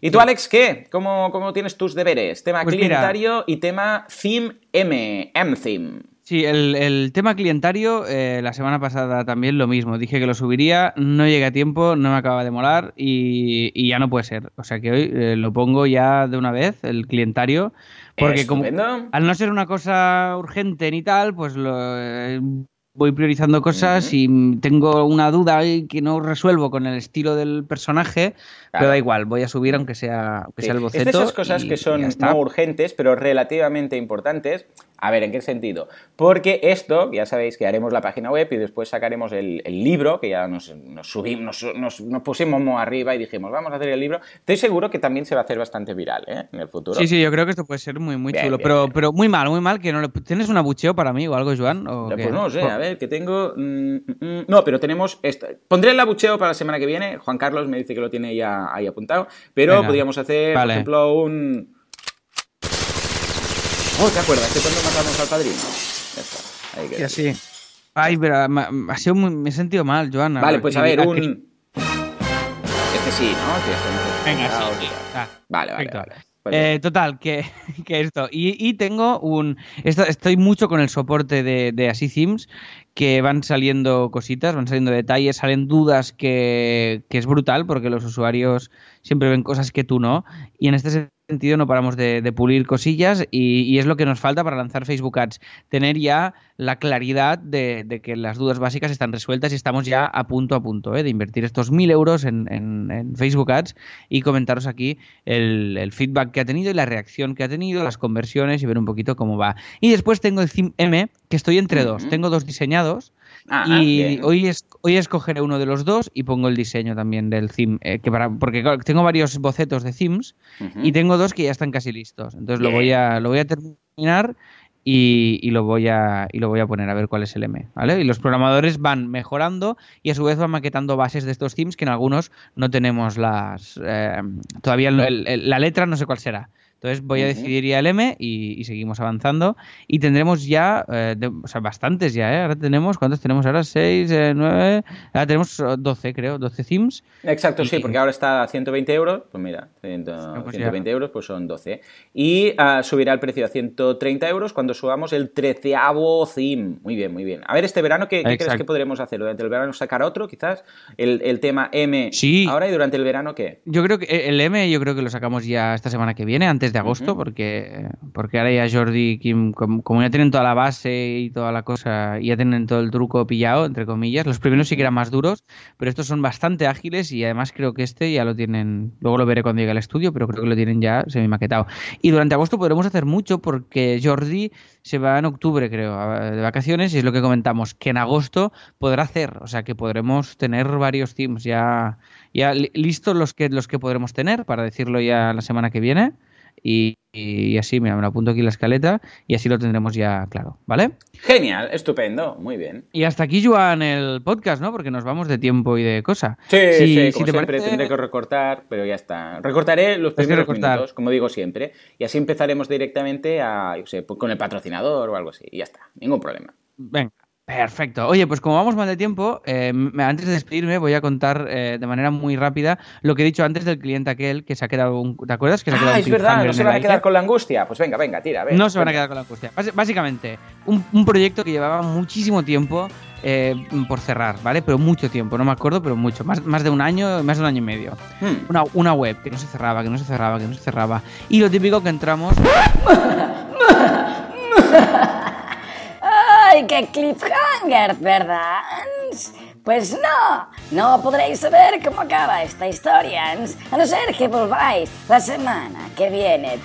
¿Y tú, Alex, qué? ¿Cómo, cómo tienes tus deberes? Tema Pues mira. clientario y tema Theme M, M-Theme. Sí, el, el tema clientario, eh, la semana pasada también lo mismo. Dije que lo subiría, no llegué a tiempo, no me acaba de molar y, y ya no puede ser. O sea que hoy eh, lo pongo ya de una vez, el clientario, porque como, al no ser una cosa urgente ni tal, pues lo, eh, voy priorizando cosas y tengo una duda ahí que no resuelvo con el estilo del personaje, pero Claro. da igual, voy a subir aunque sea, aunque sea el Sí. boceto. Es de esas cosas y- que son no urgentes, pero relativamente importantes. A ver, ¿en qué sentido? Porque esto, ya sabéis que haremos la página web y después sacaremos el, el libro, que ya nos, nos subimos, nos, nos- nos pusimos arriba y dijimos, vamos a hacer el libro. Estoy seguro que también se va a hacer bastante viral ¿eh? en el futuro. Sí, sí, yo creo que esto puede ser muy, muy Bien, chulo, bien, pero, bien. pero muy mal, muy mal, que no le... ¿Tienes un abucheo para mí o algo, Joan? ¿O Eh? Pues no lo sé, a ver, que tengo... mm, mm, no, pero tenemos... Esto. Pondré el abucheo para la semana que viene. Juan Carlos me dice que lo tiene ya ahí apuntado. Pero Venga. podríamos hacer, Vale. por ejemplo, un... Oh, ¿te acuerdas? Que cuando matamos al padrino. Ya está. Ahí Y así. Ay, pero me, ha sido muy- me he sentido mal, Joan. Vale, pues a ver, un... Este sí, ¿no? Que este Venga, sí, sí. Ah, Vale, vale. Eh, total, que, que esto. Y, y tengo un. esto- estoy mucho con el soporte de, de Así Themes, que van saliendo cositas, van saliendo detalles, salen dudas que, que es brutal, porque los usuarios siempre ven cosas que tú no. Y en este sentido no paramos de, de pulir cosillas y, y es lo que nos falta para lanzar Facebook Ads. Tener ya la claridad de, de que las dudas básicas están resueltas y estamos ya a punto a punto ¿eh? de invertir estos mil euros en, en- en Facebook Ads y comentaros aquí el, el feedback que ha tenido y la reacción que ha tenido, las conversiones y ver un poquito cómo va. Y después tengo el Theme M, que estoy entre dos. Tengo dos diseñados Ah, y bien. hoy, es, hoy escogeré uno de los dos y pongo el diseño también del theme. eh, que para, porque claro, tengo varios bocetos de themes y tengo dos que ya están casi listos. Entonces lo voy a, lo voy a terminar y, y lo voy a, y lo voy a poner a ver cuál es el M. ¿vale? Y los programadores van mejorando y a su vez van maquetando bases de estos themes que en algunos no tenemos las. eh, todavía el- el- la letra no sé cuál será. Entonces voy a decidir ya el M y, y seguimos avanzando. Y tendremos ya, eh, de- o sea, bastantes ya, ¿eh? Ahora tenemos, ¿cuántos tenemos ahora? 6, 9, ahora tenemos eh, 12, creo, 12 themes. Exacto, sí, porque ahora está a 120 euros, pues mira, 100 pues 120 euros pues son 12. Y ah, subirá el precio a 130 euros cuando subamos el treceavo theme. Muy bien, muy bien. A ver, este verano, ¿qué, qué crees que podremos hacer? ¿Durante el verano sacar otro, quizás? El, el tema M Sí. ahora y durante el verano, ¿qué? Yo creo que eh, el M yo creo que lo sacamos ya esta semana que viene, antes de agosto, porque, porque ahora ya Jordi y Kim, com- como, ya tienen toda la base y toda la cosa, ya tienen todo el truco pillado, entre comillas. Los primeros sí que eran más duros, pero estos son bastante ágiles y además creo que este ya lo tienen, luego lo veré cuando llegue al estudio, pero creo que lo tienen ya semi maquetado. Y durante agosto podremos hacer mucho porque Jordi se va en octubre, creo, de vacaciones, y es lo que comentamos, que en agosto podrá hacer, o sea que podremos tener varios teams ya, ya li- listos los que, los que podremos tener, para decirlo ya la semana que viene. Y, y así, mira, me lo apunto aquí en la escaleta y así lo tendremos ya claro, ¿vale? Genial, estupendo, muy bien. Y hasta aquí, Joan, el podcast, ¿no? Porque nos vamos de tiempo y de cosa. Sí, Si- sí, si como te siempre parece- tendré que recortar, pero ya está. Recortaré los primeros minutos, como digo siempre, y así empezaremos directamente a, yo sé, pues con el patrocinador o algo así, y ya está, ningún problema. Venga, perfecto. Oye, pues como vamos mal de tiempo, eh, antes de despedirme voy a contar eh, de manera muy rápida lo que he dicho antes del cliente aquel que se ha quedado un... ¿Te acuerdas? Que se ha quedado Ah, un es verdad, no se van a quedar con la angustia. Pues venga, venga, tira, a ver. No se van a quedar con la angustia. Básicamente, un, un proyecto que llevaba muchísimo tiempo eh, por cerrar, ¿vale? Pero mucho tiempo, no me acuerdo, pero mucho. Más, más de un año, más de un año y medio. Hmm. Una, una web que no se cerraba, que no se cerraba, que no se cerraba. Y lo típico que entramos... ¡Ay, qué cliffhanger, ¿verdad? Pues no, no podréis saber cómo acaba esta historia, a no ser que volváis la semana que viene.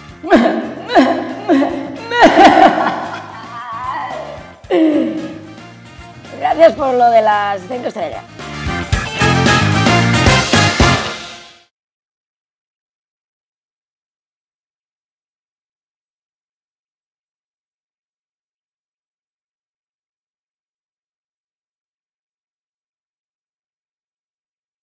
Gracias por lo de las cinco estrellas.